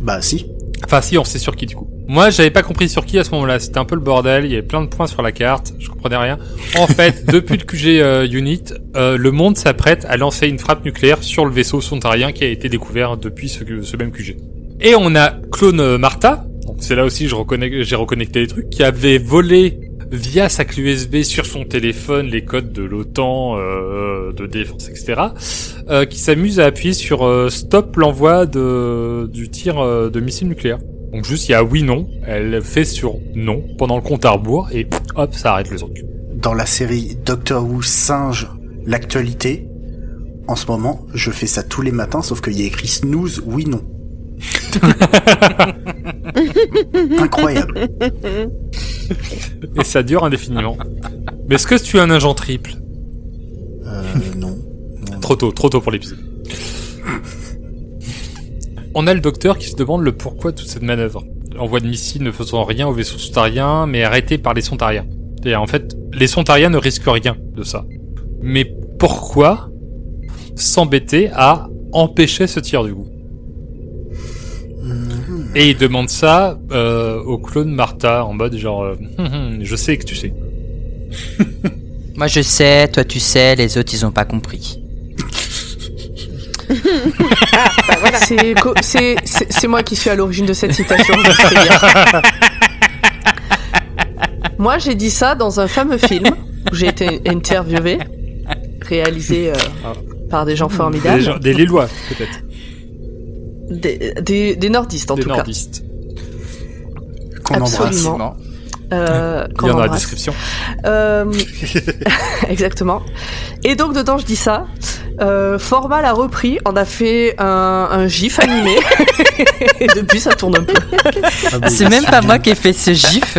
Bah si.
Enfin si, on sait sur qui du coup. Moi, j'avais pas compris sur qui à ce moment-là. C'était un peu le bordel. Il y avait plein de points sur la carte. Je comprenais rien. En fait, depuis le QG euh, Unit, euh, le monde s'apprête à lancer une frappe nucléaire sur le vaisseau sontarien qui a été découvert depuis ce, ce même QG. Et on a clone euh, Martha. C'est là aussi j'ai reconnecté les trucs qui avait volé via sa clé USB sur son téléphone les codes de l'OTAN, euh, de défense, etc. euh, qui s'amuse à appuyer sur euh, stop l'envoi de du tir de missiles nucléaires. Donc juste il y a oui non, elle fait sur non pendant le compte à rebours et hop ça arrête le truc.
Dans la série Doctor Who singe l'actualité, en ce moment, je fais ça tous les matins, sauf qu'il y a écrit snooze, oui, non. Incroyable.
Et ça dure indéfiniment. Mais est-ce que tu as un agent triple?
Euh, non. Non,
Trop tôt, trop tôt pour l'épisode. On a le docteur qui se demande le pourquoi de toute cette manœuvre. Envoi de missiles ne faisant rien au vaisseau sontarien, mais arrêté par les sontariens. Et en fait, les sontariens ne risquent rien de ça. Mais pourquoi s'embêter à empêcher ce tir du coup Et il demande ça euh, au clone Martha en mode genre euh, Hum, hum, je sais que tu sais.
Moi je sais, toi tu sais, les autres ils ont pas compris.
C'est moi qui suis à l'origine de cette citation. Moi, j'ai dit ça dans un fameux film où j'ai été interviewé, réalisé euh, par des gens
Des,
formidables,
gens- des Lillois peut-être,
des, des- des nordistes en
des
tout
nordistes.
Qu'on embrasse.
Absolument. cas. Euh,
Il
qu'on
y en a dans la description.
Euh, exactement. Et donc dedans, je dis ça. Euh, Format l'a repris, on a fait un, un gif animé. Et depuis, ça tourne un peu.
Ah
C'est même pas moi qui ai fait ce gif.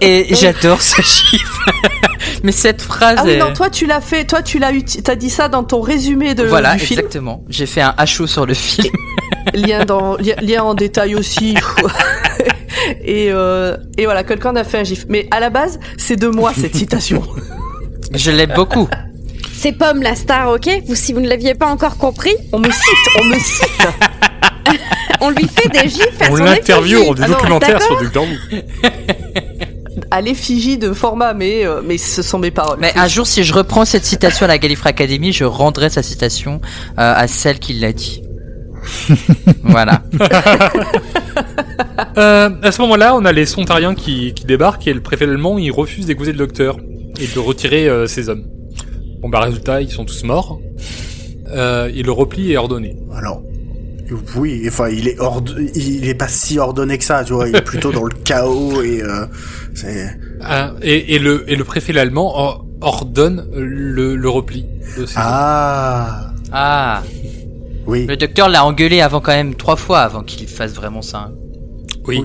Et j'adore ce gif. Mais cette phrase.
Ah oui,
est-
non, toi tu l'as fait, toi tu l'as eu, t'as dit ça dans ton résumé de,
voilà,
du film.
exactement. J'ai fait un HO sur le film.
lien dans lien, lien en détail aussi et euh, et voilà quelqu'un a fait un gif mais à la base c'est de moi cette citation
Je l'aime beaucoup.
C'est Pomme la star, ok? Vous, Si vous ne l'aviez pas encore compris,
on me cite on me cite
on lui fait des gifs à
On l'interview, on des
Ah
documentaires sur Doctor Who.
à l'effigie de format mais euh, mais ce sont mes paroles
Mais un jour, si je reprends cette citation à la Gallifrey Academy, je rendrai sa citation euh, à celle qui l'a dit. voilà.
Euh, à ce moment-là, on a les Sontariens qui, qui débarquent et le préfet allemand, il refuse d'épouser le docteur et de retirer euh, ses hommes. Bon bah résultat, ils sont tous morts. Euh, et le repli est ordonné.
Alors, oui, enfin, il est ord... il est pas si ordonné que ça, tu vois, il est plutôt dans le chaos et euh, c'est.
Ah, et, et le, et le préfet allemand or- ordonne le, le repli de.
Ah,
Ah,
oui.
le docteur l'a engueulé avant quand même trois fois avant qu'il fasse vraiment ça.
Oui.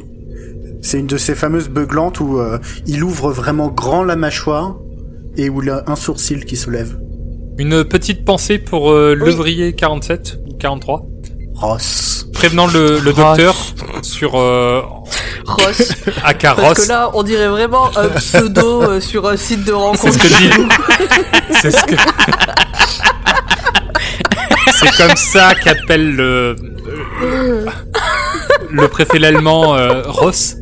C'est une de ces fameuses beuglantes où euh, il ouvre vraiment grand la mâchoire et où il a un sourcil qui se lève.
Une petite pensée pour euh, l'ouvrier 47 ou 43,
Ross.
prévenant le, le
Ross.
docteur sur euh,
Ross
Aka
parce
Ross.
que là on dirait vraiment un pseudo euh, sur un site de
C'est
rencontre
ce que je dis. C'est ce que. C'est comme ça qu'appelle le le préfet allemand euh, Ross.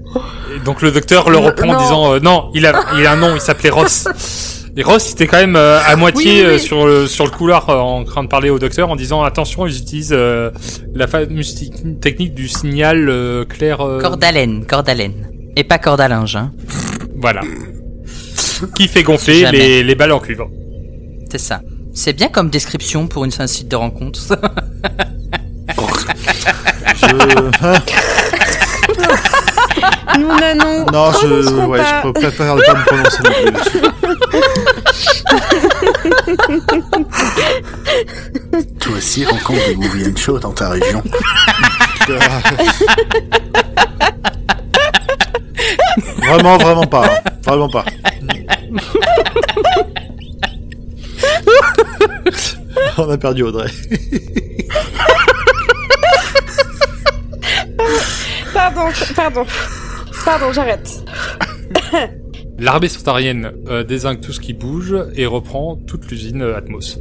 Et donc le docteur le reprend en disant euh, non, il a il a un nom, il s'appelait Ross. Et Ross il était quand même euh, à moitié
Oui, oui, oui.
euh, sur le sur le couloir euh, en train de parler au docteur en disant attention, ils utilisent euh, la fameuse techni- technique du signal euh, clair. euh,
à laine. Et pas corde à linge, hein.
Voilà. Qui fait gonfler les, les balles en cuivre.
C'est ça. C'est bien comme description pour une, un site de rencontre.
Je...
Nous nous
non, je, ouais,
pas.
je préfère ne pas me prononcer non plus.
Toi aussi rencontre des movies show dans ta région.
Vraiment, vraiment pas. hein. Vraiment pas. On a perdu Audrey.
Pardon, pardon. Pardon, j'arrête.
L'armée sontarienne euh, désingue tout ce qui bouge et reprend toute l'usine euh, Atmos.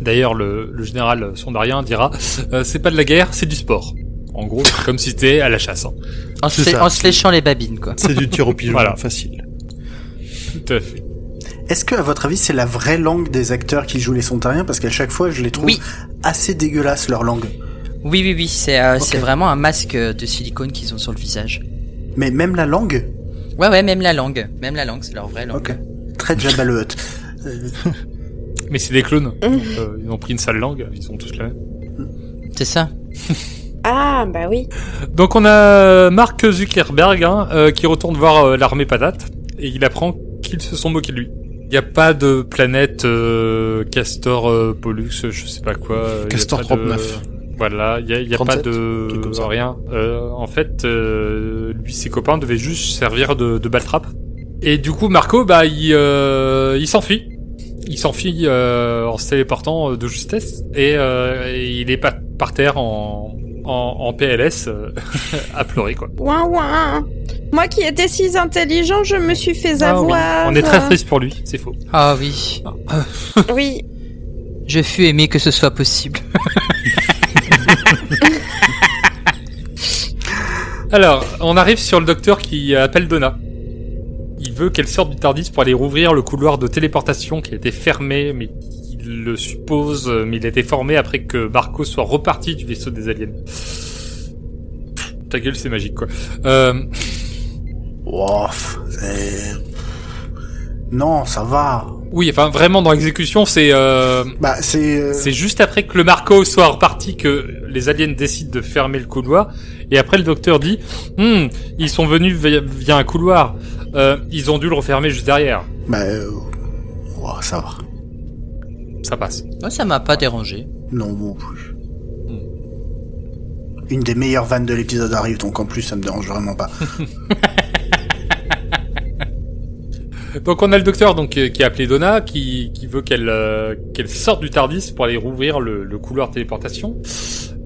D'ailleurs, le, le général sondarien dira euh, c'est pas de la guerre, c'est du sport. En gros, c'est comme si c'était à la chasse. hein.
En, se,
ça,
en se
c'est-
léchant les babines, quoi.
C'est du tir au pigeon,
Voilà.
facile.
Tout à fait.
Est-ce que, à votre avis, c'est la vraie langue des acteurs qui jouent les Sontariens? Parce qu'à chaque fois, je les trouve
Oui.
assez dégueulasses, leur langue.
Oui, oui, oui, c'est euh, vraiment un masque de silicone qu'ils ont sur le visage.
Mais même la langue
Ouais, ouais, même la langue. Même la langue, c'est leur vraie langue.
Ok. Très Jabba le Hutt.
Mais c'est des clones. Donc, euh, ils ont pris une sale langue, ils ont tous la même.
C'est ça.
Ah, bah oui.
Donc on a Mark Zuckerberg hein, euh, qui retourne voir euh, l'armée patate et il apprend qu'ils se sont moqués de lui. Il n'y a pas de planète euh, Castor euh, Pollux, je sais pas quoi.
Castor
pas de-
39.
Voilà, il y a, y a pas
37, truc comme
de
ça.
rien. Euh, en fait, euh, lui ses copains devaient juste servir de, de baltrap. Et du coup, Marco, bah, il, euh, il s'enfuit. Il s'enfuit euh, en se téléportant euh, de justesse et, euh, il est pas par terre en, en, en PLS euh, à pleurer quoi.
Ouin, ouin. Moi qui étais si intelligent, je me suis fait
Ah oui.
avoir.
On est très triste pour lui, c'est faux.
Ah oui.
Oui.
Je fus aimé que ce soit possible.
Alors, on arrive sur le docteur qui appelle Donna. Il veut qu'elle sorte du Tardis pour aller rouvrir le couloir de téléportation qui a été fermé, mais il le suppose, mais il a été formé après que Marco soit reparti du vaisseau des aliens. Ta gueule, c'est magique, quoi. Euh,
Non, ça va.
oui, enfin, vraiment, dans l'exécution, c'est... Euh,
Bah, c'est... euh,
C'est juste après que le Marco soit reparti que les aliens décident de fermer le couloir. Et après, le docteur dit Hmm, ils sont venus via, via un couloir. Euh, ils ont dû le refermer juste derrière.
Bah, euh, wow, ça va.
Ça passe.
Moi, ça m'a pas dérangé.
Non, non plus. Une des meilleures vannes de l'épisode arrive, donc en plus, ça me dérange vraiment pas.
Donc on a le docteur donc qui a appelé Donna, qui, qui veut qu'elle euh, qu'elle sorte du Tardis pour aller rouvrir le, le couloir téléportation.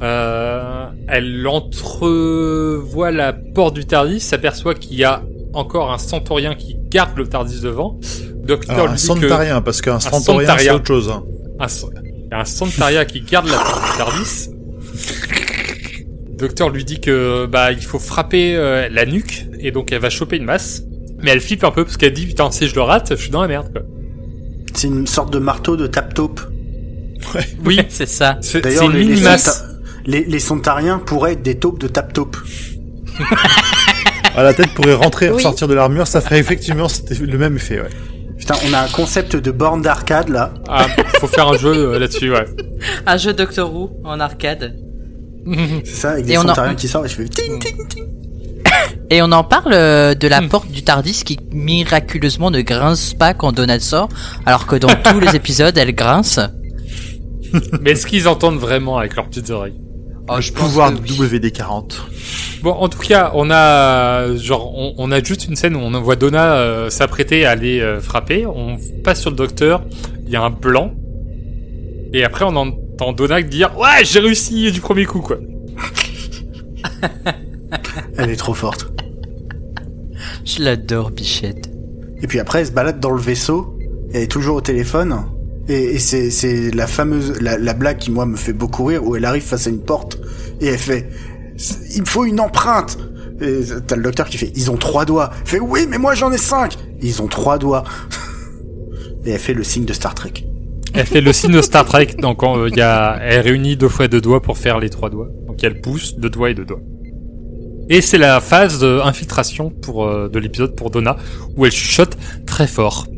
Euh, elle entrevoit la porte du Tardis, s'aperçoit qu'il y a encore un Centaurien qui garde le Tardis devant. Docteur
Alors,
lui
un Santarien, parce qu'un Stentorien, c'est autre chose. hein.
un, il y a un Santaria qui garde la porte du Tardis. Docteur lui dit que bah il faut frapper euh, la nuque et donc elle va choper une masse. Mais elle flippe un peu parce qu'elle dit putain si je le rate, je suis dans la merde quoi.
C'est une sorte de marteau de tap-taupe.
Oui,
c'est ça.
c'est c'est
D'ailleurs,
une
les, les,
mini-masse.
Sonta- les, les Sontariens pourraient être des taupes de tap-taupe.
À la tête pourrait rentrer et
Oui.
ressortir de l'armure, ça ferait effectivement c'était le même effet, ouais.
Putain, on a un concept de borne d'arcade, là.
Ah, faut faire un jeu euh, là-dessus, ouais.
Un jeu Doctor Who en arcade.
C'est ça, avec des
on en-
Sontariens qui sortent et je fais ting, ting, ting.
Et on en parle euh, de la
Hmm.
porte du Tardis qui miraculeusement ne grince pas quand Donald sort, alors que dans tous les épisodes, elle grince.
Mais est-ce qu'ils entendent vraiment avec leurs petites oreilles
Oh, je pense
Pouvoir
oui.
WD-40.
Bon, en tout cas, on a genre, on, on a juste une scène où on voit Donna euh, s'apprêter à aller euh, frapper. On passe sur le docteur, il y a un blanc, et après on entend Donna dire ouais j'ai réussi du premier coup quoi.
Elle est trop forte.
Je l'adore, Bichette.
Et puis après, elle se balade dans le vaisseau. Elle est toujours au téléphone. Et, et c'est, c'est la fameuse, la, la blague qui moi me fait beaucoup rire où elle arrive face à une porte et elle fait, il me faut une empreinte. Et t'as le docteur qui fait, ils ont trois doigts. Elle fait, oui, mais moi j'en ai cinq. Ils ont trois doigts. et elle fait le signe de Star Trek.
Elle fait le signe de Star Trek, donc euh, il y a, elle réunit deux fois deux doigts pour faire les trois doigts. Donc il y a le pouce, deux doigts et deux doigts. Et c'est la phase d'infiltration pour euh, de l'épisode pour Donna où elle chuchote très fort.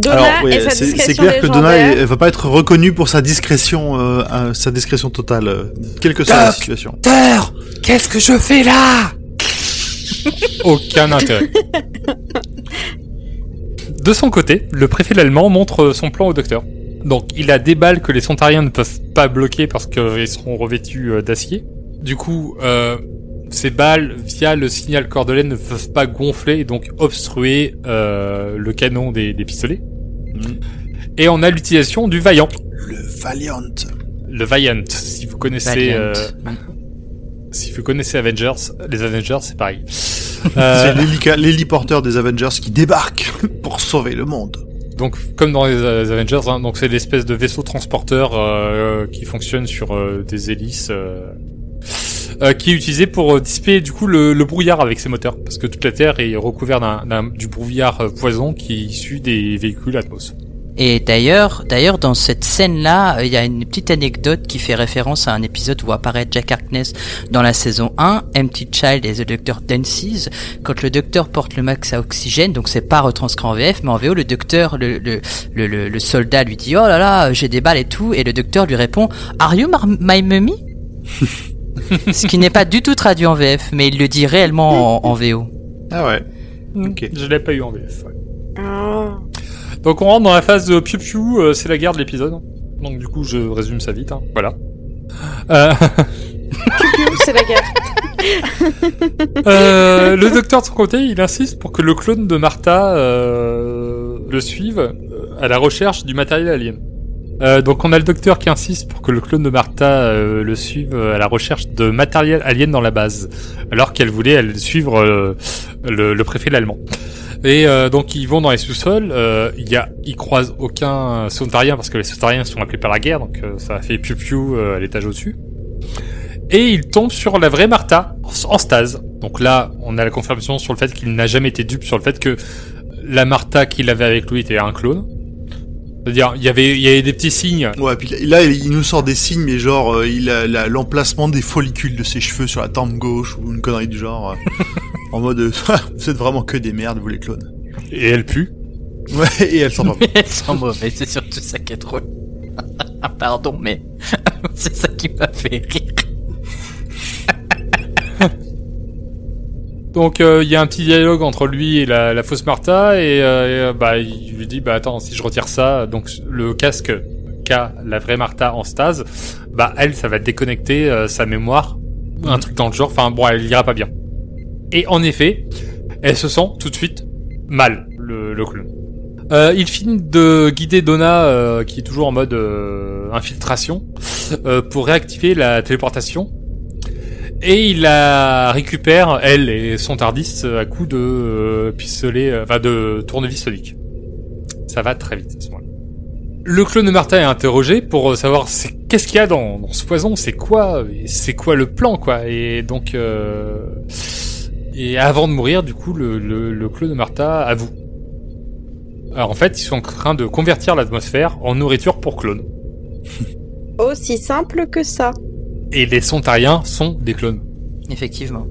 Donna
Alors, oui,
et sa
c'est clair que Donna, elle, elle va pas être reconnue pour sa discrétion, euh, euh, sa discrétion totale, euh, quelle que soit la situation.
Docteur, qu'est-ce que je fais là?
Aucun intérêt. De son côté, le préfet allemand montre son plan au docteur. Donc, il a des balles que les Sontariens ne peuvent pas bloquer parce qu'ils seront revêtus euh, d'acier. Du coup, euh, ces balles, via le signal cordelène, ne peuvent pas gonfler et donc obstruer euh, le canon des, des pistolets. Et on a l'utilisation du Vaillant.
Le Valiant.
Le Vaillant, si vous connaissez...
Valiant.
euh, si vous connaissez Avengers, les Avengers, c'est pareil.
C'est
Euh,
l'héliporteur des Avengers qui débarque pour sauver le monde.
Donc, comme dans les, euh, les Avengers, hein, donc c'est l'espèce de vaisseau transporteur euh, qui fonctionne sur euh, des hélices, euh, euh, qui est utilisé pour euh, dissiper du coup le, brouillard avec ses moteurs, parce que toute la Terre est recouverte d'un- du brouillard euh, poison qui est issu des véhicules Atmos.
Et d'ailleurs, d'ailleurs, dans cette scène-là, euh, il y a une petite anecdote qui fait référence à un épisode où apparaît Jack Harkness dans la saison 1, Empty Child et The Doctor Dances, quand le docteur porte le max à oxygène, donc c'est pas retranscrit en VF, mais en VO, le docteur, le, le, le, le- le soldat lui dit, oh là là, j'ai des balles et tout, et le docteur lui répond, Are you mar- my mummy? Ce qui n'est pas du tout traduit en VF, mais il le dit réellement en, en VO.
Ah ouais. Ok.
Je l'ai pas eu en VF. ouais.
Ah.
Donc on rentre dans la phase de piou piou, euh, c'est la guerre de l'épisode. Donc du coup je résume ça vite, hein. voilà. Euh,
C'est la guerre.
euh, le docteur de son côté, il insiste pour que le clone de Martha euh, le suive euh, à la recherche du matériel alien. Euh, donc on a le docteur qui insiste pour que le clone de Martha euh, le suive euh, à la recherche de matériel alien dans la base, alors qu'elle voulait elle suivre euh, le, le préfet l'allemand. Et euh, donc ils vont dans les sous-sols. euh, y a, ils croisent aucun Sontarien parce que les Sontariens sont appelés par la guerre, donc euh, ça fait piou piou euh, à l'étage au-dessus. Et ils tombent sur la vraie Martha en stase. Donc là, on a la confirmation sur le fait qu'il n'a jamais été dupe sur le fait que la Martha qu'il avait avec lui était un clone. C'est-à-dire, il y avait, il y avait des petits signes.
Ouais, puis là, il nous sort des signes, mais genre, euh, il a la- l'emplacement des follicules de ses cheveux sur la tempe gauche ou une connerie du genre. en mode, euh, vous êtes vraiment que des merdes, vous les clones.
Et elle pue.
Ouais, et elle s'en va.
Mais elles sont mauvaises, c'est surtout ça qui est drôle. Pardon, mais c'est ça qui m'a fait rire.
Donc euh, il y a un petit dialogue entre lui et la, la fausse Martha et, euh, et, bah il lui dit bah attends si je retire ça donc le casque qu'a la vraie Martha en stase bah elle ça va déconnecter euh, sa mémoire un truc dans le genre enfin bon elle ira pas bien et en effet elle se sent tout de suite mal le, le clone euh, il finit de guider Donna euh, qui est toujours en mode euh, infiltration euh, pour réactiver la téléportation et il la récupère, elle et son Tardis, à coup de euh, pistolet, euh, enfin de tournevis sonique. Ça va très vite à ce moment-là. Le clone de Martha est interrogé pour savoir qu'est-ce qu'il y a dans, dans ce poison, c'est quoi, c'est quoi le plan, quoi. Et donc, et avant de mourir, du coup, le, le, le clone de Martha avoue. Alors en fait, ils sont en train de convertir l'atmosphère en nourriture pour clones.
Aussi simple que ça.
Et les Sontariens sont des clones.
Effectivement.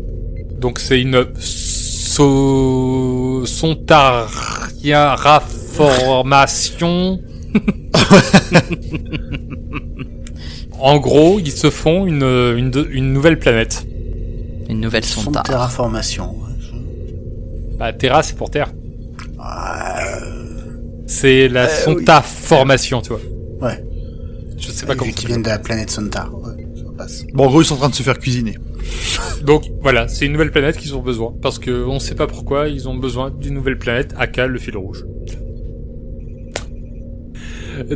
Donc c'est une so... Sontaria raformation. en gros, ils se font une, une nouvelle planète.
Une nouvelle
Son
sonde.
terraformation.
Bah, Terra, c'est pour Terre. C'est la Sontaformation, tu vois.
ouais.
Je sais pas comment. ça
viennent de la planète Sontar. Ouais, ça passe.
Bon, en gros, ils sont en train de se faire cuisiner.
Donc voilà, c'est une nouvelle planète qu'ils ont besoin. Parce que on sait pas pourquoi, ils ont besoin d'une nouvelle planète, aka le fil rouge.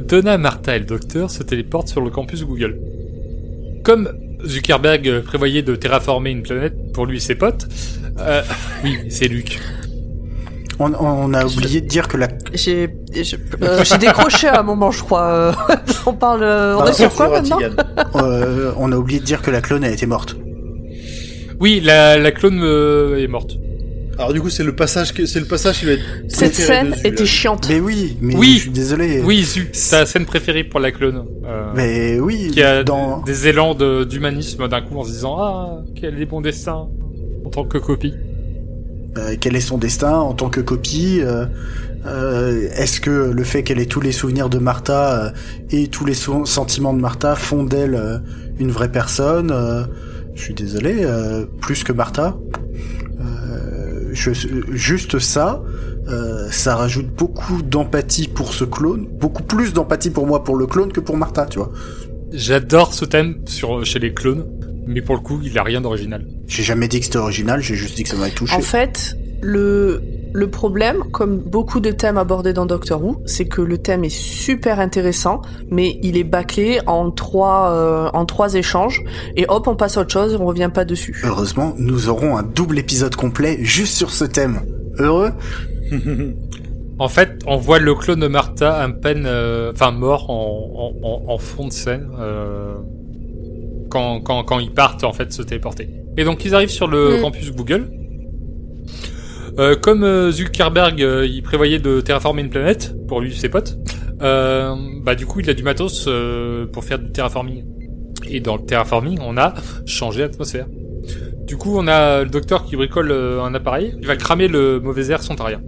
Donna, Martha et le docteur se téléportent sur le campus Google. Comme Zuckerberg euh, prévoyait de terraformer une planète pour lui et ses potes, euh, oui, c'est Luc.
On, on a oublié de dire que la.
J'ai j'ai euh, j'ai décroché à un moment, je crois. euh, on parle. euh, on
Ah,
est sur quoi maintenant
euh, on a oublié de dire que la clone a été morte.
Oui, la, la clone euh, est morte.
Alors du coup, c'est le passage, que- c'est le passage qui va être.
Cette scène était
là.
chiante.
Mais oui, mais
Oui.
je suis désolé.
Oui, c'est ta scène préférée pour la clone. Euh,
Mais oui,
qui a
dans.
des élans d'humanisme d'un coup en se disant Ah, quel est bon destin en tant que copie?
euh, quel est son destin en tant que copie? Euh, euh, Est-ce que le fait qu'elle ait tous les souvenirs de Martha euh, et tous les so- sentiments de Martha font d'elle euh, une vraie personne? Euh, Je suis désolé, euh, plus que Martha. Euh, je, juste ça, euh, ça rajoute beaucoup d'empathie pour ce clone, beaucoup plus d'empathie pour moi pour le clone que pour Martha, tu vois.
J'adore ce thème sur, chez les clones, mais pour le coup, il a rien d'original.
J'ai jamais dit que c'était original, j'ai juste dit que ça m'avait touché.
En fait, le Le problème, comme beaucoup de thèmes abordés dans Doctor Who, c'est que le thème est super intéressant, mais il est bâclé en trois, euh, en trois échanges, et hop, on passe à autre chose et on revient pas dessus.
Heureusement, nous aurons un double épisode complet juste sur ce thème. Heureux
En fait, on voit le clone de Martha à peine, euh, enfin mort en, en, en, en fond de scène euh, quand, quand, quand ils partent en fait se téléporter. Et donc ils arrivent sur le
Mm.
campus Google. Euh, comme euh, Zuckerberg, euh, il prévoyait de terraformer une planète pour lui et ses potes. Euh, bah du coup, il a du matos euh, pour faire du terraforming. Et dans le terraforming, on a changé l'atmosphère. Du coup, on a le docteur qui bricole euh, un appareil. Il va cramer le mauvais air sontarien.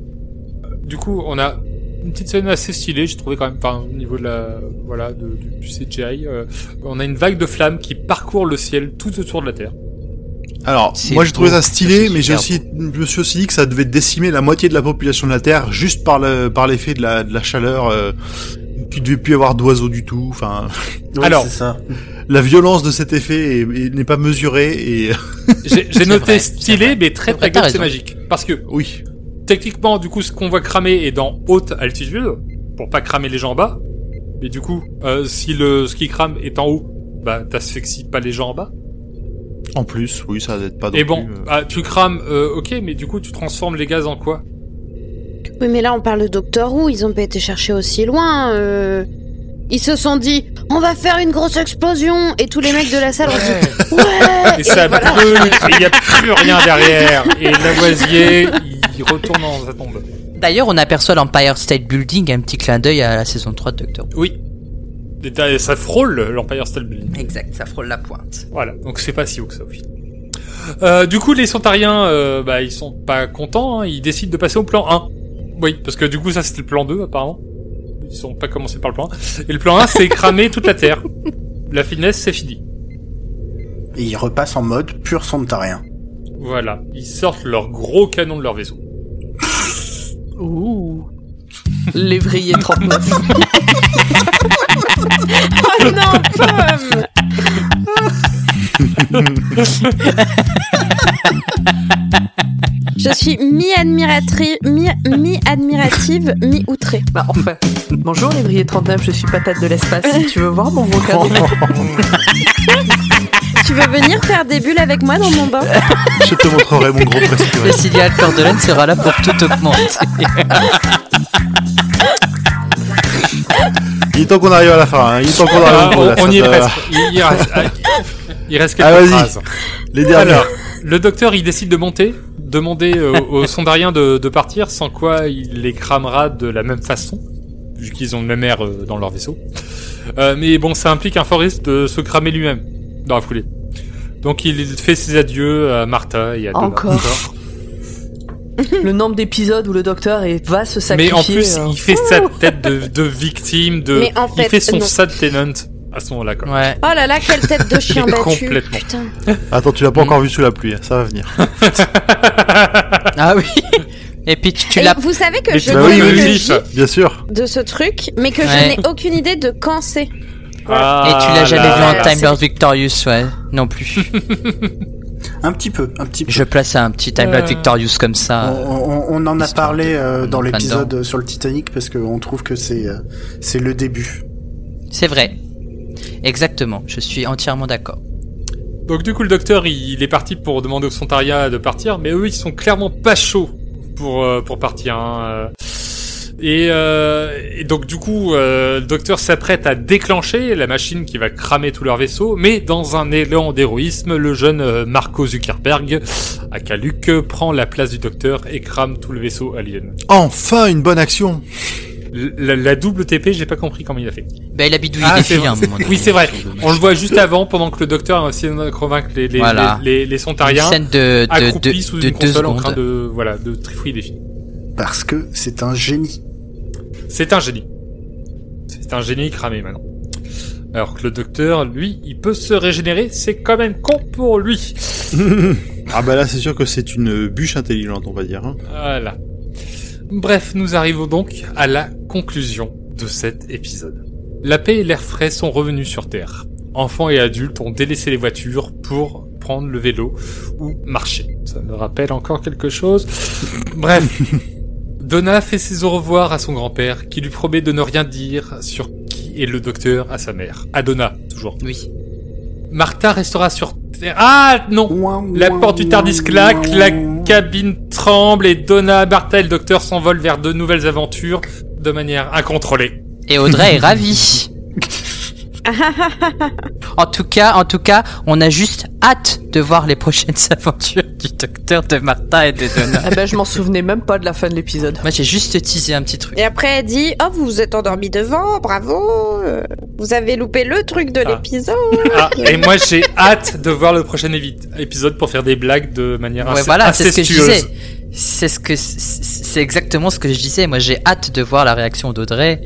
Du coup, on a une petite scène assez stylée, j'ai trouvé quand même, enfin, au niveau de la, voilà, de- du, CGI. euh, on a une vague de flammes qui parcourt le ciel tout autour de la Terre.
Alors, moi j'ai trouvé ça stylé, mais j'ai aussi, je me suis aussi dit que ça devait décimer la moitié de la population de la Terre juste par le, par l'effet de la, de la chaleur. Euh, tu devais plus avoir d'oiseaux du tout. Enfin,
Alors.
ça.
la violence de cet effet est- est- n'est pas mesurée et
J'ai noté
vrai,
stylé, mais très très c'est magique. Parce que,
oui.
techniquement, du coup, ce qu'on voit cramer est dans haute altitude, pour pas cramer les gens en bas. Mais du coup, euh, si le, ce qui crame est en haut, bah, t'asphyxies pas les gens en bas.
En plus, oui, ça n'aide pas. non
Et bon,
plus, euh.
ah, tu crames, euh, ok, mais du coup, tu transformes les gaz en quoi?
Oui, mais là, on parle de Doctor Who. Ils ont pas été chercher aussi loin. euh. Ils se sont dit, on va faire une grosse explosion. Et tous les mecs de la salle ont dit, ouais.
Et ça
voilà.
brûle, et il y a plus rien derrière. Et Lavoisier, il retourne dans sa tombe.
D'ailleurs, on aperçoit l'Empire State Building, un petit clin d'œil à la saison 3 de Doctor Who.
Oui. Ça frôle l'Empire State Building.
Exact, ça frôle la pointe.
Voilà, donc c'est pas si haut que ça au final. Euh, du coup, les Sontariens, euh, bah, ils sont pas contents, hein, ils décident de passer au plan 1. Oui, parce que du coup, ça c'était le plan 2 apparemment. Ils sont pas commencé par le plan 1. Et le plan 1, c'est cramer toute la Terre. La finesse, c'est fini.
Et ils repassent en mode pur sontarien.
Voilà, ils sortent leur gros canon de leur vaisseau.
Ouh. Lévrier 39.
Oh non, pomme Je suis mi-admiratrice, mi-admirative, mi-outrée.
bah enfin. Bonjour Lévrier 39, je suis patate de l'espace. tu veux voir mon vocabulaire
Tu veux venir faire des bulles avec moi dans mon bain?
Je te montrerai mon gros
Le
presse
signal Cordelaine sera là pour tout augmenter.
Il est temps qu'on arrive à la fin. Hein. Il est temps qu'on arrive
on,
là,
on y est
te-
presque. Il, il reste, ah, il reste quelques
Ah,
phrases.
Les dernières.
Alors, le docteur, il décide de monter, demander euh, aux Sondariens de, de partir, sans quoi il les cramera de la même façon, vu qu'ils ont le même air euh, dans leur vaisseau. Euh, mais bon, ça implique un fort risque de se cramer lui-même dans la foulée. Donc il fait ses adieux à Martha et à Donna.
Le nombre d'épisodes où le docteur est, va se
Mais
sacrifier.
en plus,
euh,
il fait sa tête de, de victime, de,
Mais en
il
fait,
fait son
non.
sad tenant à ce moment-là. Quoi.
Ouais.
Oh là là, quelle tête de chien battu
Complètement.
Putain.
Attends, tu l'as pas encore vu sous la pluie. hein. Ça va venir.
Ah oui. Et puis tu, tu
Et
l'as.
vous savez que
Mais
je
Bah oui,
connais
oui, Bien sûr.
de ce truc, mais que
Ouais.
je n'ai aucune idée de quand c'est.
Ah
Et tu l'as jamais
là
vu en
là.
Time Lord Victorious, ouais. Non plus.
Un petit peu, un petit peu.
Je place un petit Time Lord
Euh.
Victorious comme ça.
on- on en a parlé
de-
euh, dans l'épisode sur le Titanic parce qu'on trouve que c'est euh, c'est le début.
C'est vrai. Exactement. Je suis entièrement d'accord.
Donc du coup le docteur il, il est parti pour demander aux Sontaria de partir, mais eux ils sont clairement pas chauds pour euh, pour partir. hein, euh. Et, euh, et donc du coup euh, le docteur s'apprête à déclencher la machine qui va cramer tout leur vaisseau, mais dans un élan d'héroïsme, le jeune euh, Marco Zuckerberg, aka Luke, prend la place du docteur et crame tout le vaisseau alien.
Enfin, une bonne action.
La, la double TP, j'ai pas compris comment il a fait.
Ben, il a bidouillé
Ah,
des filles à un
Oui, c'est vrai. On le voit juste avant, pendant que le docteur a essayé de convaincre les, les,
Voilà.
les, les, les
Une
Sontariens.
scène de, de,
accroupi
de,
sous
de
une
deux
console en train de voilà de trifouiller des films.
Parce que c'est un génie.
C'est un génie. C'est un génie cramé maintenant. Alors que le docteur, lui, il peut se régénérer, c'est quand même con pour lui.
ah bah là, c'est sûr que c'est une bûche intelligente, on va dire. hein.
Voilà. Bref, nous arrivons donc à la conclusion de cet épisode. La paix et l'air frais sont revenus sur Terre. Enfants et adultes ont délaissé les voitures pour prendre le vélo ou marcher. Ça me rappelle encore quelque chose. Bref. Donna fait ses au revoir à son grand-père, qui lui promet de ne rien dire sur qui est le docteur à sa mère. À Donna, toujours.
Oui.
Martha restera sur Terre. Ah non La porte du Tardis claque, la cabine tremble et Donna, Martha et le docteur s'envolent vers de nouvelles aventures de manière incontrôlée.
Et Audrey est ravie. en tout cas, en tout cas, on a juste hâte de voir les prochaines aventures du docteur de Martha et de Donna.
Eh ben, je m'en souvenais même pas de la fin de l'épisode.
Moi, j'ai juste teasé un petit truc.
Et après, elle dit Oh, vous vous êtes endormi devant, bravo euh, Vous avez loupé le truc de
Ah.
l'épisode
Ah, et moi j'ai hâte de voir le prochain épisode pour faire des blagues de manière
Ouais, voilà, c'est ce que je disais. C'est ce que c'est exactement ce que je disais. Moi, j'ai hâte de voir la réaction d'Audrey.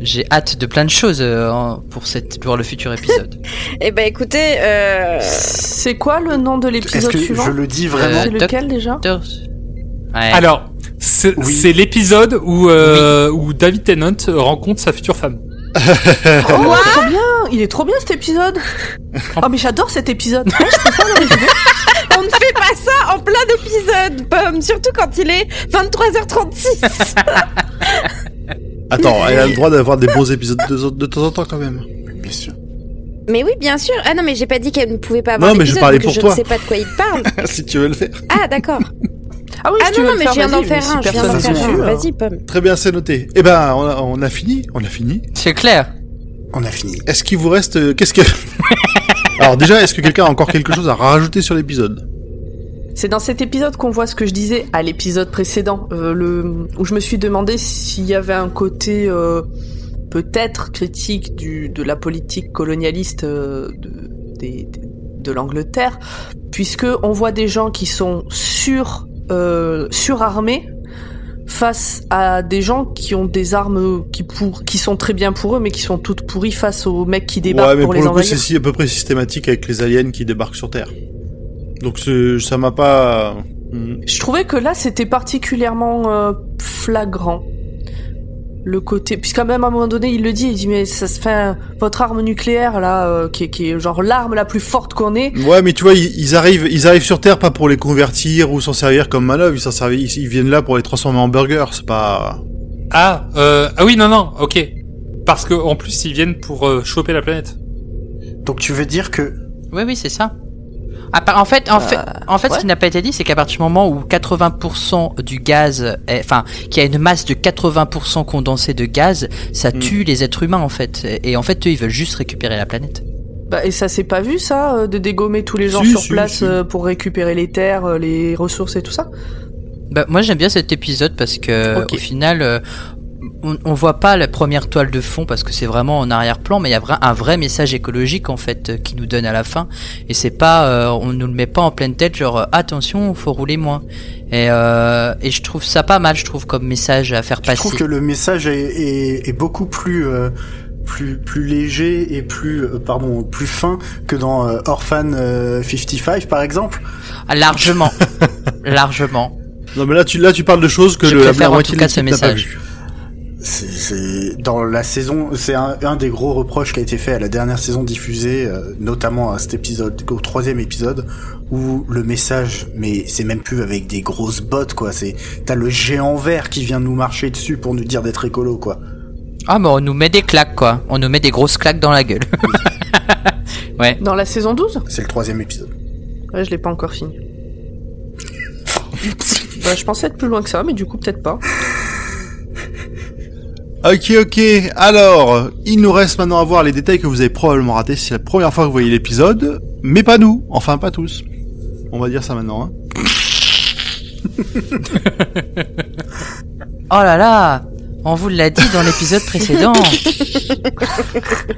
J'ai hâte de plein de choses euh, en- pour cette pour le futur épisode.
Eh ben, écoutez, euh,
C'est quoi le nom de
Est-ce
l'épisode
que
suivant
je le dis vraiment
C'est
Euh,
lequel déjà
Ouais.
Alors, c'est
Oui.
c'est l'épisode où, euh, où David Tennant rencontre sa future femme.
Oh, trop bien Il est trop bien cet épisode Oh mais j'adore cet épisode Ouais, je peux faire le résumé
on ne fait pas ça en plein épisode, Pomme, surtout quand il est 23h36
Attends, elle a le droit d'avoir des bons épisodes de, de temps en temps quand même.
Bien sûr.
Mais oui, bien sûr. Ah non, mais j'ai pas dit qu'elle ne pouvait pas avoir
Non, mais je parlais pour
je
toi.
ne sais pas de quoi il parle.
si tu veux le faire.
Ah, d'accord.
Ah oui,
Ah
si tu
non,
veux
non, mais
faire,
je viens d'en faire
si
un, je viens d'en faire un. Vas-y, Pomme.
Très bien, c'est noté. Eh ben, on a, on a fini. On a fini.
C'est clair.
On a fini.
Est-ce qu'il vous reste euh, Qu'est-ce que Alors déjà, est-ce que quelqu'un a encore quelque chose à rajouter sur l'épisode?
C'est dans cet épisode qu'on voit ce que je disais à l'épisode précédent, euh, le, où je me suis demandé s'il y avait un côté euh, peut-être critique du, de la politique colonialiste euh, de, l'Angleterre, puisque on voit des gens qui sont sur, surarmés face à des gens qui ont des armes qui, pour, qui sont très bien pour eux, mais qui sont toutes pourries face aux mecs qui débarquent
Ouais, mais
pour
pour,
les
le coup,
envahir.
c'est si à peu près systématique avec les aliens qui débarquent sur Terre. Donc ça m'a pas. Hmm.
Je trouvais que là, c'était particulièrement euh, flagrant. Le côté, puisqu'à même à un moment donné, il le dit, il dit mais ça se fait votre arme nucléaire là, euh, qui, est, qui est genre l'arme la plus forte qu'on ait.
Ouais, mais tu vois, ils, ils arrivent, ils arrivent sur Terre pas pour les convertir ou s'en servir comme manœuvre. Ils s'en servent, ils, ils viennent là pour les transformer en burgers. C'est pas.
Ah, euh, ah oui, non, non, ok. Parce que en plus, ils viennent pour euh, choper la planète.
Donc tu veux dire que
Oui, oui, c'est ça. À part- en fait, en fait, en fait, ce qui n'a pas été dit, c'est qu'à partir du moment où 80% du gaz, est- enfin, qu'il y a une masse de 80% condensée de gaz, ça
Mm.
tue les êtres humains en fait. Et en fait, eux, ils veulent juste récupérer la planète.
Bah, et ça s'est pas vu ça, euh, de dégommer tous les gens
Si,
sur
si,
place
si.
euh, pour récupérer les terres, euh, les ressources et tout ça?
Bah, moi, j'aime bien cet épisode parce que au final, euh, on, on voit pas la première toile de fond parce que c'est vraiment en arrière-plan, mais il y a vra- un vrai message écologique en fait qui nous donne à la fin. Et c'est pas, euh, on nous le met pas en pleine tête, genre euh, attention, faut rouler moins. Et, euh, et je trouve ça pas mal, je trouve comme message à faire
je
passer.
trouve que le message est, est, est beaucoup plus euh, plus plus léger et plus euh, pardon plus fin que dans euh, Orphan euh, 55 par exemple.
Ah, largement, largement.
Non, mais là, tu là, tu parles de choses que
Je
le, la,
préfère
la
en
moitié
tout
de
cas ce
pas
message.
vu.
C'est- C'est dans la saison, c'est un, un des gros reproches qui a été fait à la dernière saison diffusée, euh, notamment à cet épisode, au troisième épisode, où le message, mais c'est même plus avec des grosses bottes quoi. C'est t'as le géant vert qui vient nous marcher dessus pour nous dire d'être écolo quoi.
Ah, mais on nous met des claques quoi. On nous met des grosses claques dans la gueule. ouais.
Dans la saison 12
C'est le troisième épisode.
Ouais, je l'ai pas encore fini. bah, je pensais être plus loin que ça, mais du coup, peut-être pas.
Ok, ok. Alors, il nous reste maintenant à voir les détails que vous avez probablement ratés. si C'est la première fois que vous voyez l'épisode, mais pas nous. Enfin, pas tous. On va dire ça maintenant. Hein.
Oh là là, on vous l'a dit dans l'épisode précédent.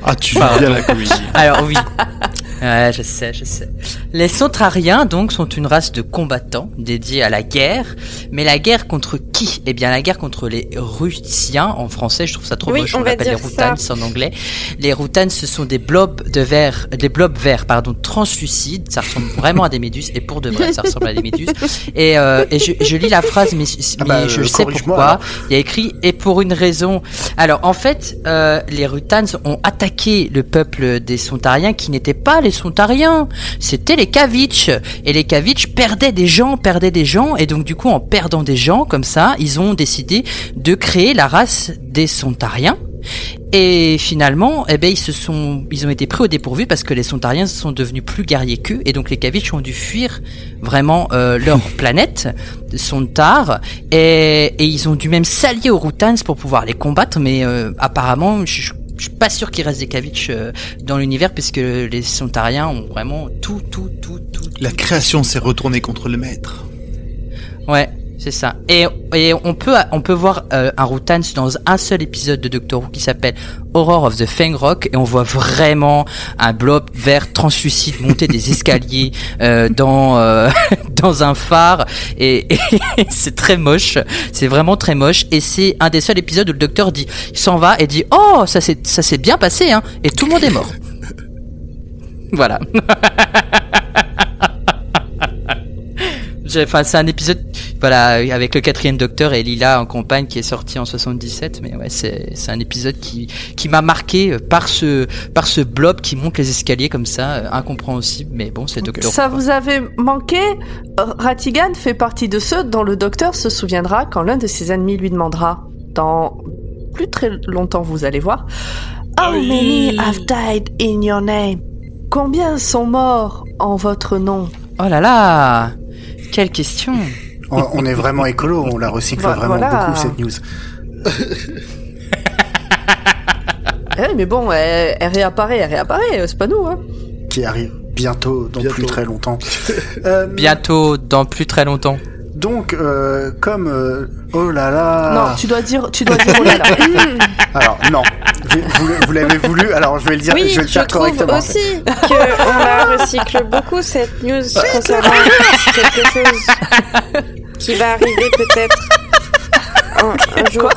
Ah, tu vas bien la comédie.
Alors oui. Ouais, je sais, je sais. Les Sontrariens, donc, sont une race de combattants dédiés à la guerre. Mais la guerre contre qui? Eh bien, la guerre contre les Rutiens. En français, je trouve ça trop
Oui,
moche.
on
On,
va
l'appelle les Routans en anglais. Les Routans, ce sont des blobs de verre, des blobs verts, pardon, translucides. Ça ressemble vraiment à des méduses. Et pour de vrai, ça ressemble à des méduses. Et, euh, et je, je lis la phrase, mais, mais
Ah bah,
je
euh,
sais pourquoi.
alors.
Il y a écrit et pour une raison. Alors en fait, euh, les Rutans ont attaqué le peuple des Sontariens qui n'étaient pas les les Sontariens, c'était les Kavitch. Et les Kavitch perdaient des gens, perdaient des gens, et donc du coup, en perdant des gens comme ça, ils ont décidé de créer la race des Sontariens. Et finalement, eh ben, ils se sont, ils ont été pris au dépourvu parce que les Sontariens sont devenus plus guerriers qu'eux, et donc les Kavitch ont dû fuir vraiment euh, leur planète, Sontar, et, et ils ont dû même s'allier aux Routans pour pouvoir les combattre, mais euh, apparemment, je, je suis pas sûr qu'il reste des Kavitch euh, dans l'univers puisque les Sontariens ont vraiment tout, tout, tout, tout.
La création s'est retournée contre le maître.
Ouais, c'est ça. Et, et on peut on peut voir euh, un Routans dans un seul épisode de Doctor Who qui s'appelle Horror of the Fang Rock et on voit vraiment un blob vert translucide monter des escaliers euh, dans euh, dans un phare et, et c'est très moche. C'est vraiment très moche et c'est un des seuls épisodes où le docteur dit il s'en va et dit "Oh, ça s'est ça s'est bien passé hein" et tout le monde est mort. voilà. Enfin, c'est un épisode, voilà, avec le quatrième docteur et Lila en campagne qui est sorti en 77. Mais ouais, c'est c'est un épisode qui qui m'a marqué euh, par ce par ce blob qui monte les escaliers comme ça, euh, incompréhensible. Mais bon, c'est Docteur.
Ça vous avait manqué? Ratigan fait partie de ceux dont le docteur se souviendra quand l'un de ses ennemis lui demandera, dans plus très longtemps vous allez voir, How many have died in your name? Combien sont morts en votre nom?
Oh là là, quelle question.
On, on est vraiment écolo, on la recycle
Vo-
vraiment
voilà.
beaucoup cette news.
Eh, mais bon, elle, elle réapparaît, elle réapparaît, c'est pas nous, hein.
Qui arrive bientôt, dans
Bientôt.
plus très longtemps. Euh,
Bientôt, dans plus très longtemps.
Donc, euh, comme... euh, oh là là
Non, tu dois dire, tu dois dire oh là là.
Alors, non. Vous, l'avez voulu, alors je vais le dire,
Oui,
je vais le
je
faire
trouve
correctement.
aussi qu'on la recycle beaucoup cette news concernant quelque chose qui va arriver peut-être un, un jour.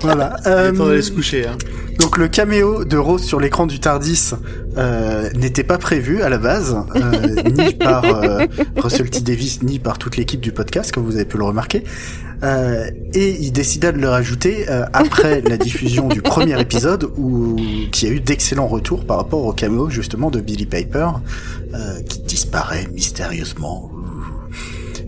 Voilà.
Il est
Euh,
temps d'aller se coucher. Hein.
donc le caméo de Rose sur l'écran du Tardis euh, n'était pas prévu à la base, euh, ni par euh, Russell T Davis, ni par toute l'équipe du podcast, comme vous avez pu le remarquer. Euh, et il décida de le rajouter euh, après la diffusion du premier épisode, où qui a eu d'excellents retours par rapport au caméo justement de Billy Piper, euh, qui disparaît mystérieusement.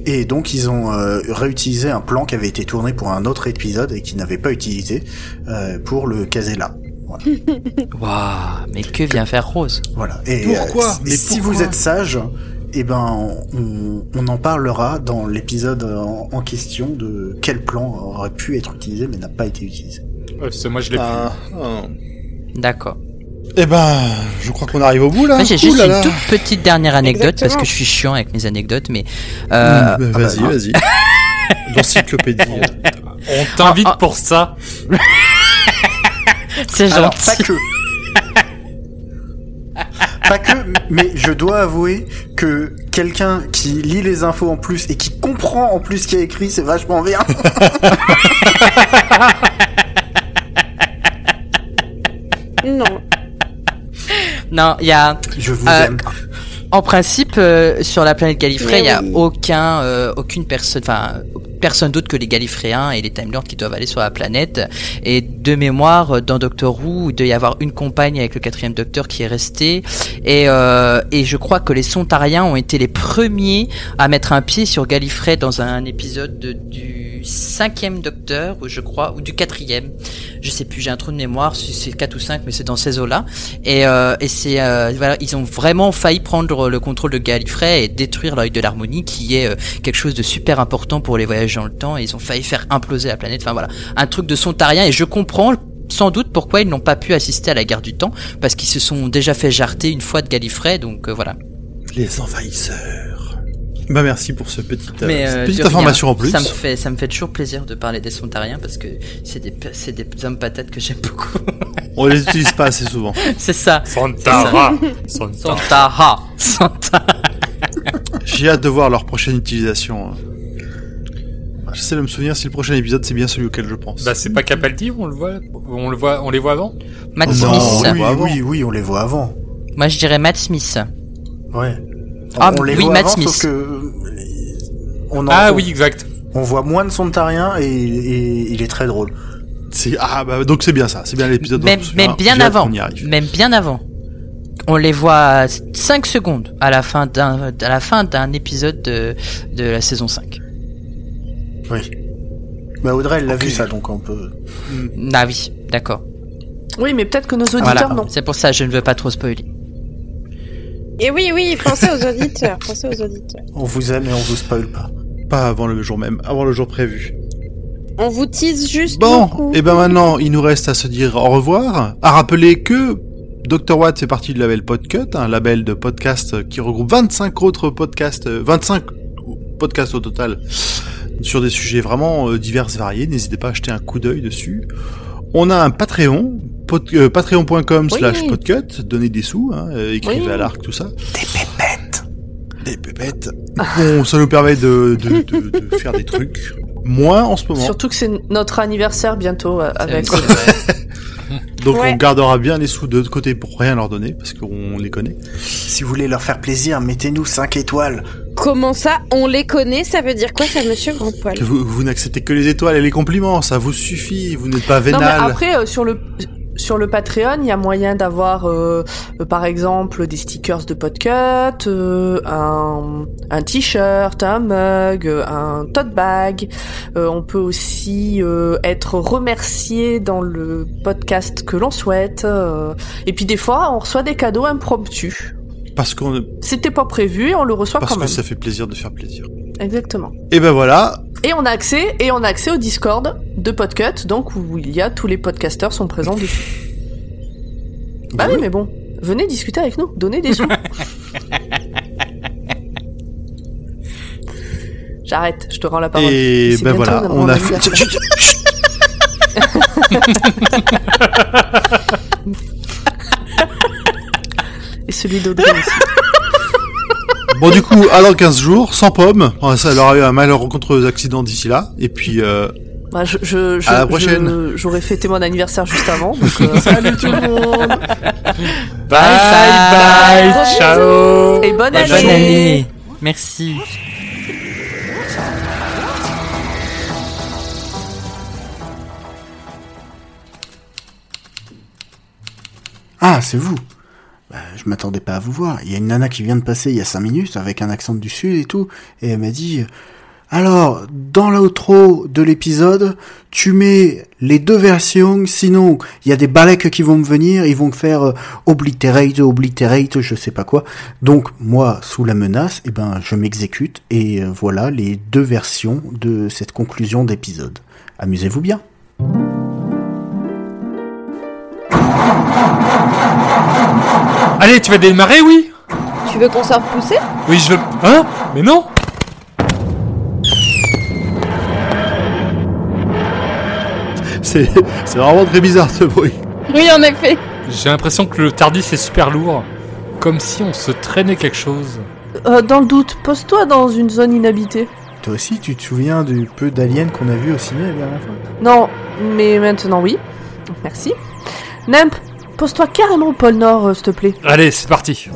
Et donc ils ont euh, réutilisé un plan qui avait été tourné pour un autre épisode et qui n'avait pas utilisé euh, pour le caser là. Voilà.
Waouh, mais que vient faire Rose?
Voilà. Et
Pourquoi?
euh,
Mais
si
pourquoi?
vous êtes sage, eh ben on, on en parlera dans l'épisode en, en question de quel plan aurait pu être utilisé mais n'a pas été utilisé.
Ouais, c'est moi je l'ai
Ah, ah.
D'accord.
Eh ben, je crois qu'on arrive au bout là.
Moi, j'ai juste
là
une
là.
toute petite dernière anecdote
Exactement.
parce que je suis chiant avec mes anecdotes, mais euh,
Mmh, bah, vas-y,
bah,
vas-y. L'encyclopédie. euh.
On t'invite
Ah, ah.
pour ça.
c'est
Alors
gentil.
pas que. Pas que, mais je dois avouer que quelqu'un qui lit les infos en plus et qui comprend en plus ce qu'il y a écrit, c'est vachement bien.
Non.
Non, il y a
Je vous
Euh,
aime.
En principe, euh, sur la planète Gallifrey, il n'y a
oui.
aucun, euh, aucune personne, enfin, personne d'autre que les Gallifréens et les Time Lords qui doivent aller sur la planète. Et de mémoire, dans Doctor Who, il doit y avoir une compagne avec le quatrième Docteur qui est restée. Et, euh, et je crois que les Sontariens ont été les premiers à mettre un pied sur Gallifrey dans un épisode de- du cinquième Docteur, je crois, ou du quatrième. Je sais plus, j'ai un trou de mémoire, si c'est 4 ou 5, mais c'est dans ces eaux-là. Et, euh, et c'est euh, voilà, ils ont vraiment failli prendre le contrôle de Gallifrey et détruire l'œil de l'harmonie, qui est quelque chose de super important pour les dans le temps. Et ils ont failli faire imploser la planète. Enfin voilà, un truc de sontarien. Et je comprends sans doute pourquoi ils n'ont pas pu assister à la guerre du temps, parce qu'ils se sont déjà fait jarter une fois de Gallifrey. Donc euh, voilà.
Les envahisseurs. Bah merci pour ce petit, euh,
Mais euh,
petite
rien,
information en plus.
Ça me fait, ça me fait toujours plaisir de parler des sontariens parce que c'est des, c'est des hommes patates que j'aime beaucoup.
On les utilise pas assez souvent.
c'est ça.
Santara. Santara.
Santara. Santara.
J'ai hâte de voir leur prochaine utilisation. J'essaie de me souvenir si le prochain épisode c'est bien celui auquel je pense.
Bah c'est pas Capaldi, on le voit, on le voit, on les voit avant.
Matt
Non,
Smith.
oui.
oui,
avant.
oui, oui, on les voit avant.
Moi, je dirais Matt Smith.
Ouais.
Ah,
on les
oui,
voit
Matt
avant,
Smith.
sauf que euh, on en-
Ah
on-
oui, exact.
On voit moins de Sontariens et, et il est très drôle.
C'est ah bah donc c'est bien ça, c'est bien l'épisode.
Même, même bien avant.
qu'on y arrive.
Même bien avant. on les voit 5 secondes à la fin d'un à la fin d'un épisode de, de la saison 5.
Oui. Bah Audrey, elle l'a vu ça, donc on peut.
Ah oui, d'accord.
Oui, mais peut-être que nos auditeurs
Voilà,
non.
c'est pour ça je ne veux pas trop spoiler.
Et oui, oui, pensez aux auditeurs, pensez aux auditeurs.
On vous aime et on vous spoil pas.
Pas avant le jour même, avant le jour prévu.
On vous tease juste
Bon,
beaucoup.
et ben maintenant, il nous reste à se dire au revoir, à rappeler que Dr. Watt fait partie du label Podcut, un label de podcast qui regroupe 25 autres podcasts, euh, 25 podcasts au total, sur des sujets vraiment euh, divers et variés. N'hésitez pas à jeter un coup d'œil dessus. On a un Patreon, euh, patreon.com
Oui.
slash podcut, donnez des sous, hein, euh, écrivez
Oui.
à l'arc, tout ça. Des pépettes Des pépettes Bon, ça nous permet de, de, de, de faire des trucs. Moins en ce moment.
Surtout que c'est notre anniversaire bientôt euh, avec.
Donc
Ouais.
on gardera bien les sous de l'autre côté pour rien leur donner, parce qu'on les connaît.
Si vous voulez leur faire plaisir, mettez-nous 5 étoiles.
Comment ça, on les connaît Ça veut dire quoi, ça, monsieur Grand Poil
vous, vous n'acceptez que les étoiles et les compliments, ça vous suffit, vous n'êtes pas
Non mais
vénal.
après euh, sur le sur le Patreon, il y a moyen d'avoir euh, euh, par exemple des stickers de Podcut, euh, un un t-shirt, un mug, un tote bag. Euh, on peut aussi euh, être remercié dans le podcast que l'on souhaite. euh, et puis des fois, on reçoit des cadeaux impromptus.
Parce, qu'on,
C'était pas prévu, et on le reçoit
parce
quand
que
même.
ça fait plaisir de faire plaisir.
Exactement.
Et ben voilà,
Et on a accès et on a accès au Discord de Podcut, donc où il y a tous les podcasters sont présents dessus. Bah oui, mais bon, venez discuter avec nous, donnez des sous. J'arrête, je te rends la parole.
et ben voilà, on a fait...
Celui d'Audrey aussi.
Bon du coup, à dans 15 jours, sans pomme, Oh, ça leur a eu un malheureux accident d'ici là, et puis euh,
Bah, je, je, je-
À la prochaine.
J'aurais fêté mon anniversaire juste avant. donc, euh, salut tout le monde
Bye bye,
Gros
ciao.
et bonne
Bonne
année.
année. Merci.
Ah, c'est vous bah, Je m'attendais pas à vous voir. Il y a une nana qui vient de passer il y a 5 minutes avec un accent du sud et tout, et elle m'a dit euh, Alors, dans l'outro de l'épisode, tu mets les deux versions, sinon il y a des balèques qui vont me venir, ils vont faire euh, obliterate, obliterate, je sais pas quoi. Donc, moi, sous la menace, eh ben, je m'exécute, et euh, voilà les deux versions de cette conclusion d'épisode. Amusez-vous bien.
Allez, tu vas démarrer, oui
Tu veux qu'on sorte pousser?
Oui, je veux. Hein? Mais non
c'est c'est vraiment très bizarre ce bruit.
Oui, en effet.
J'ai l'impression que le Tardis est super lourd. Comme si on se traînait quelque chose.
Euh, dans le doute, pose-toi dans une zone inhabitée.
Toi aussi, tu te souviens du peu d'aliens qu'on a vu au ciné la dernière fois?
Non, mais maintenant oui. Merci. Nemp, pose-toi carrément au pôle Nord, euh, s'il te plaît.
Allez, c'est parti.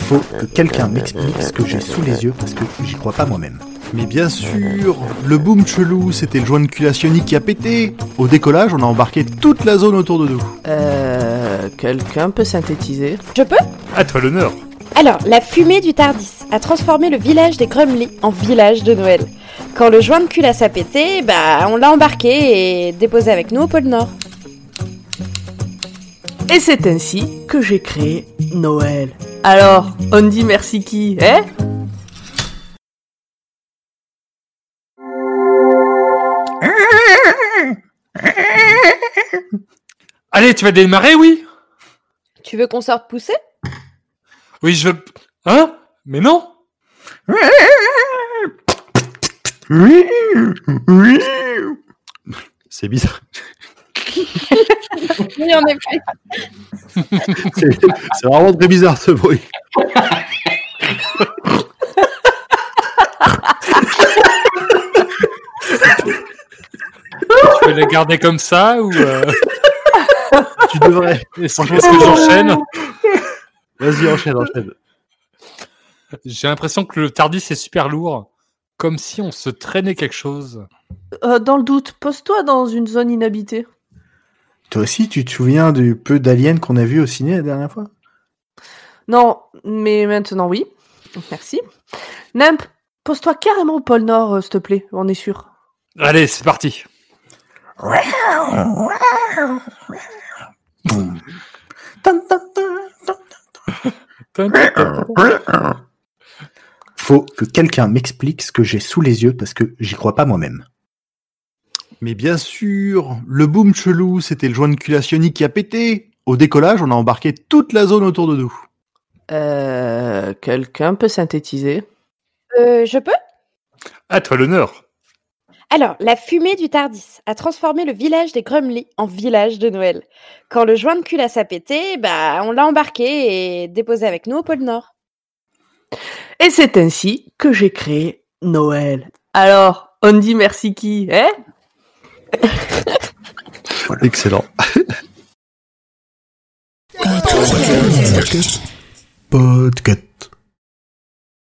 Faut que quelqu'un m'explique ce que j'ai sous les yeux parce que j'y crois pas moi-même.
Mais bien sûr, le boom chelou, c'était le joint de culationique qui a pété. Au décollage, on a embarqué toute la zone autour de nous.
Euh, quelqu'un peut synthétiser?
Je peux?
À toi l'honneur.
Alors, la fumée du Tardis a transformé le village des Grumley en village de Noël. Quand le joint de culasse a pété, bah, on l'a embarqué et déposé avec nous au pôle Nord.
Et c'est ainsi que j'ai créé Noël. Alors, on dit merci qui, hein?
Allez, tu vas démarrer, oui?
Tu veux qu'on sorte pousser?
Oui, je veux. Hein? Mais non
C'est bizarre.
Oui, en effet.
C'est c'est vraiment très bizarre ce bruit.
Tu veux la garder comme ça ou. euh,
Tu devrais.
Est-ce que j'enchaîne?
Vas-y, enchaîne, enchaîne.
J'ai l'impression que le Tardis est super lourd, comme si on se traînait quelque chose.
Euh, dans le doute, pose-toi dans une zone inhabitée.
Toi aussi, tu te souviens du peu d'aliens qu'on a vu au ciné la dernière fois?
Non, mais maintenant oui. Merci. Nimp, pose-toi carrément au pôle Nord, euh, s'il te plaît, on est sûr.
Allez, c'est parti.
Boum. Tan, tan, tan, tan. Faut que quelqu'un m'explique ce que j'ai sous les yeux parce que j'y crois pas moi-même.
Mais bien sûr, le boom chelou, c'était le joint de culation qui a pété. Au décollage, on a embarqué toute la zone autour de nous.
Euh, quelqu'un peut synthétiser?
Euh, je peux?
À toi l'honneur.
Alors, la fumée du Tardis a transformé le village des Grumly en village de Noël. Quand le joint de culasse a pété, bah, on l'a embarqué et déposé avec nous au pôle Nord.
Et c'est ainsi que j'ai créé Noël. Alors, on dit merci qui, hein?
Excellent.
Podcast.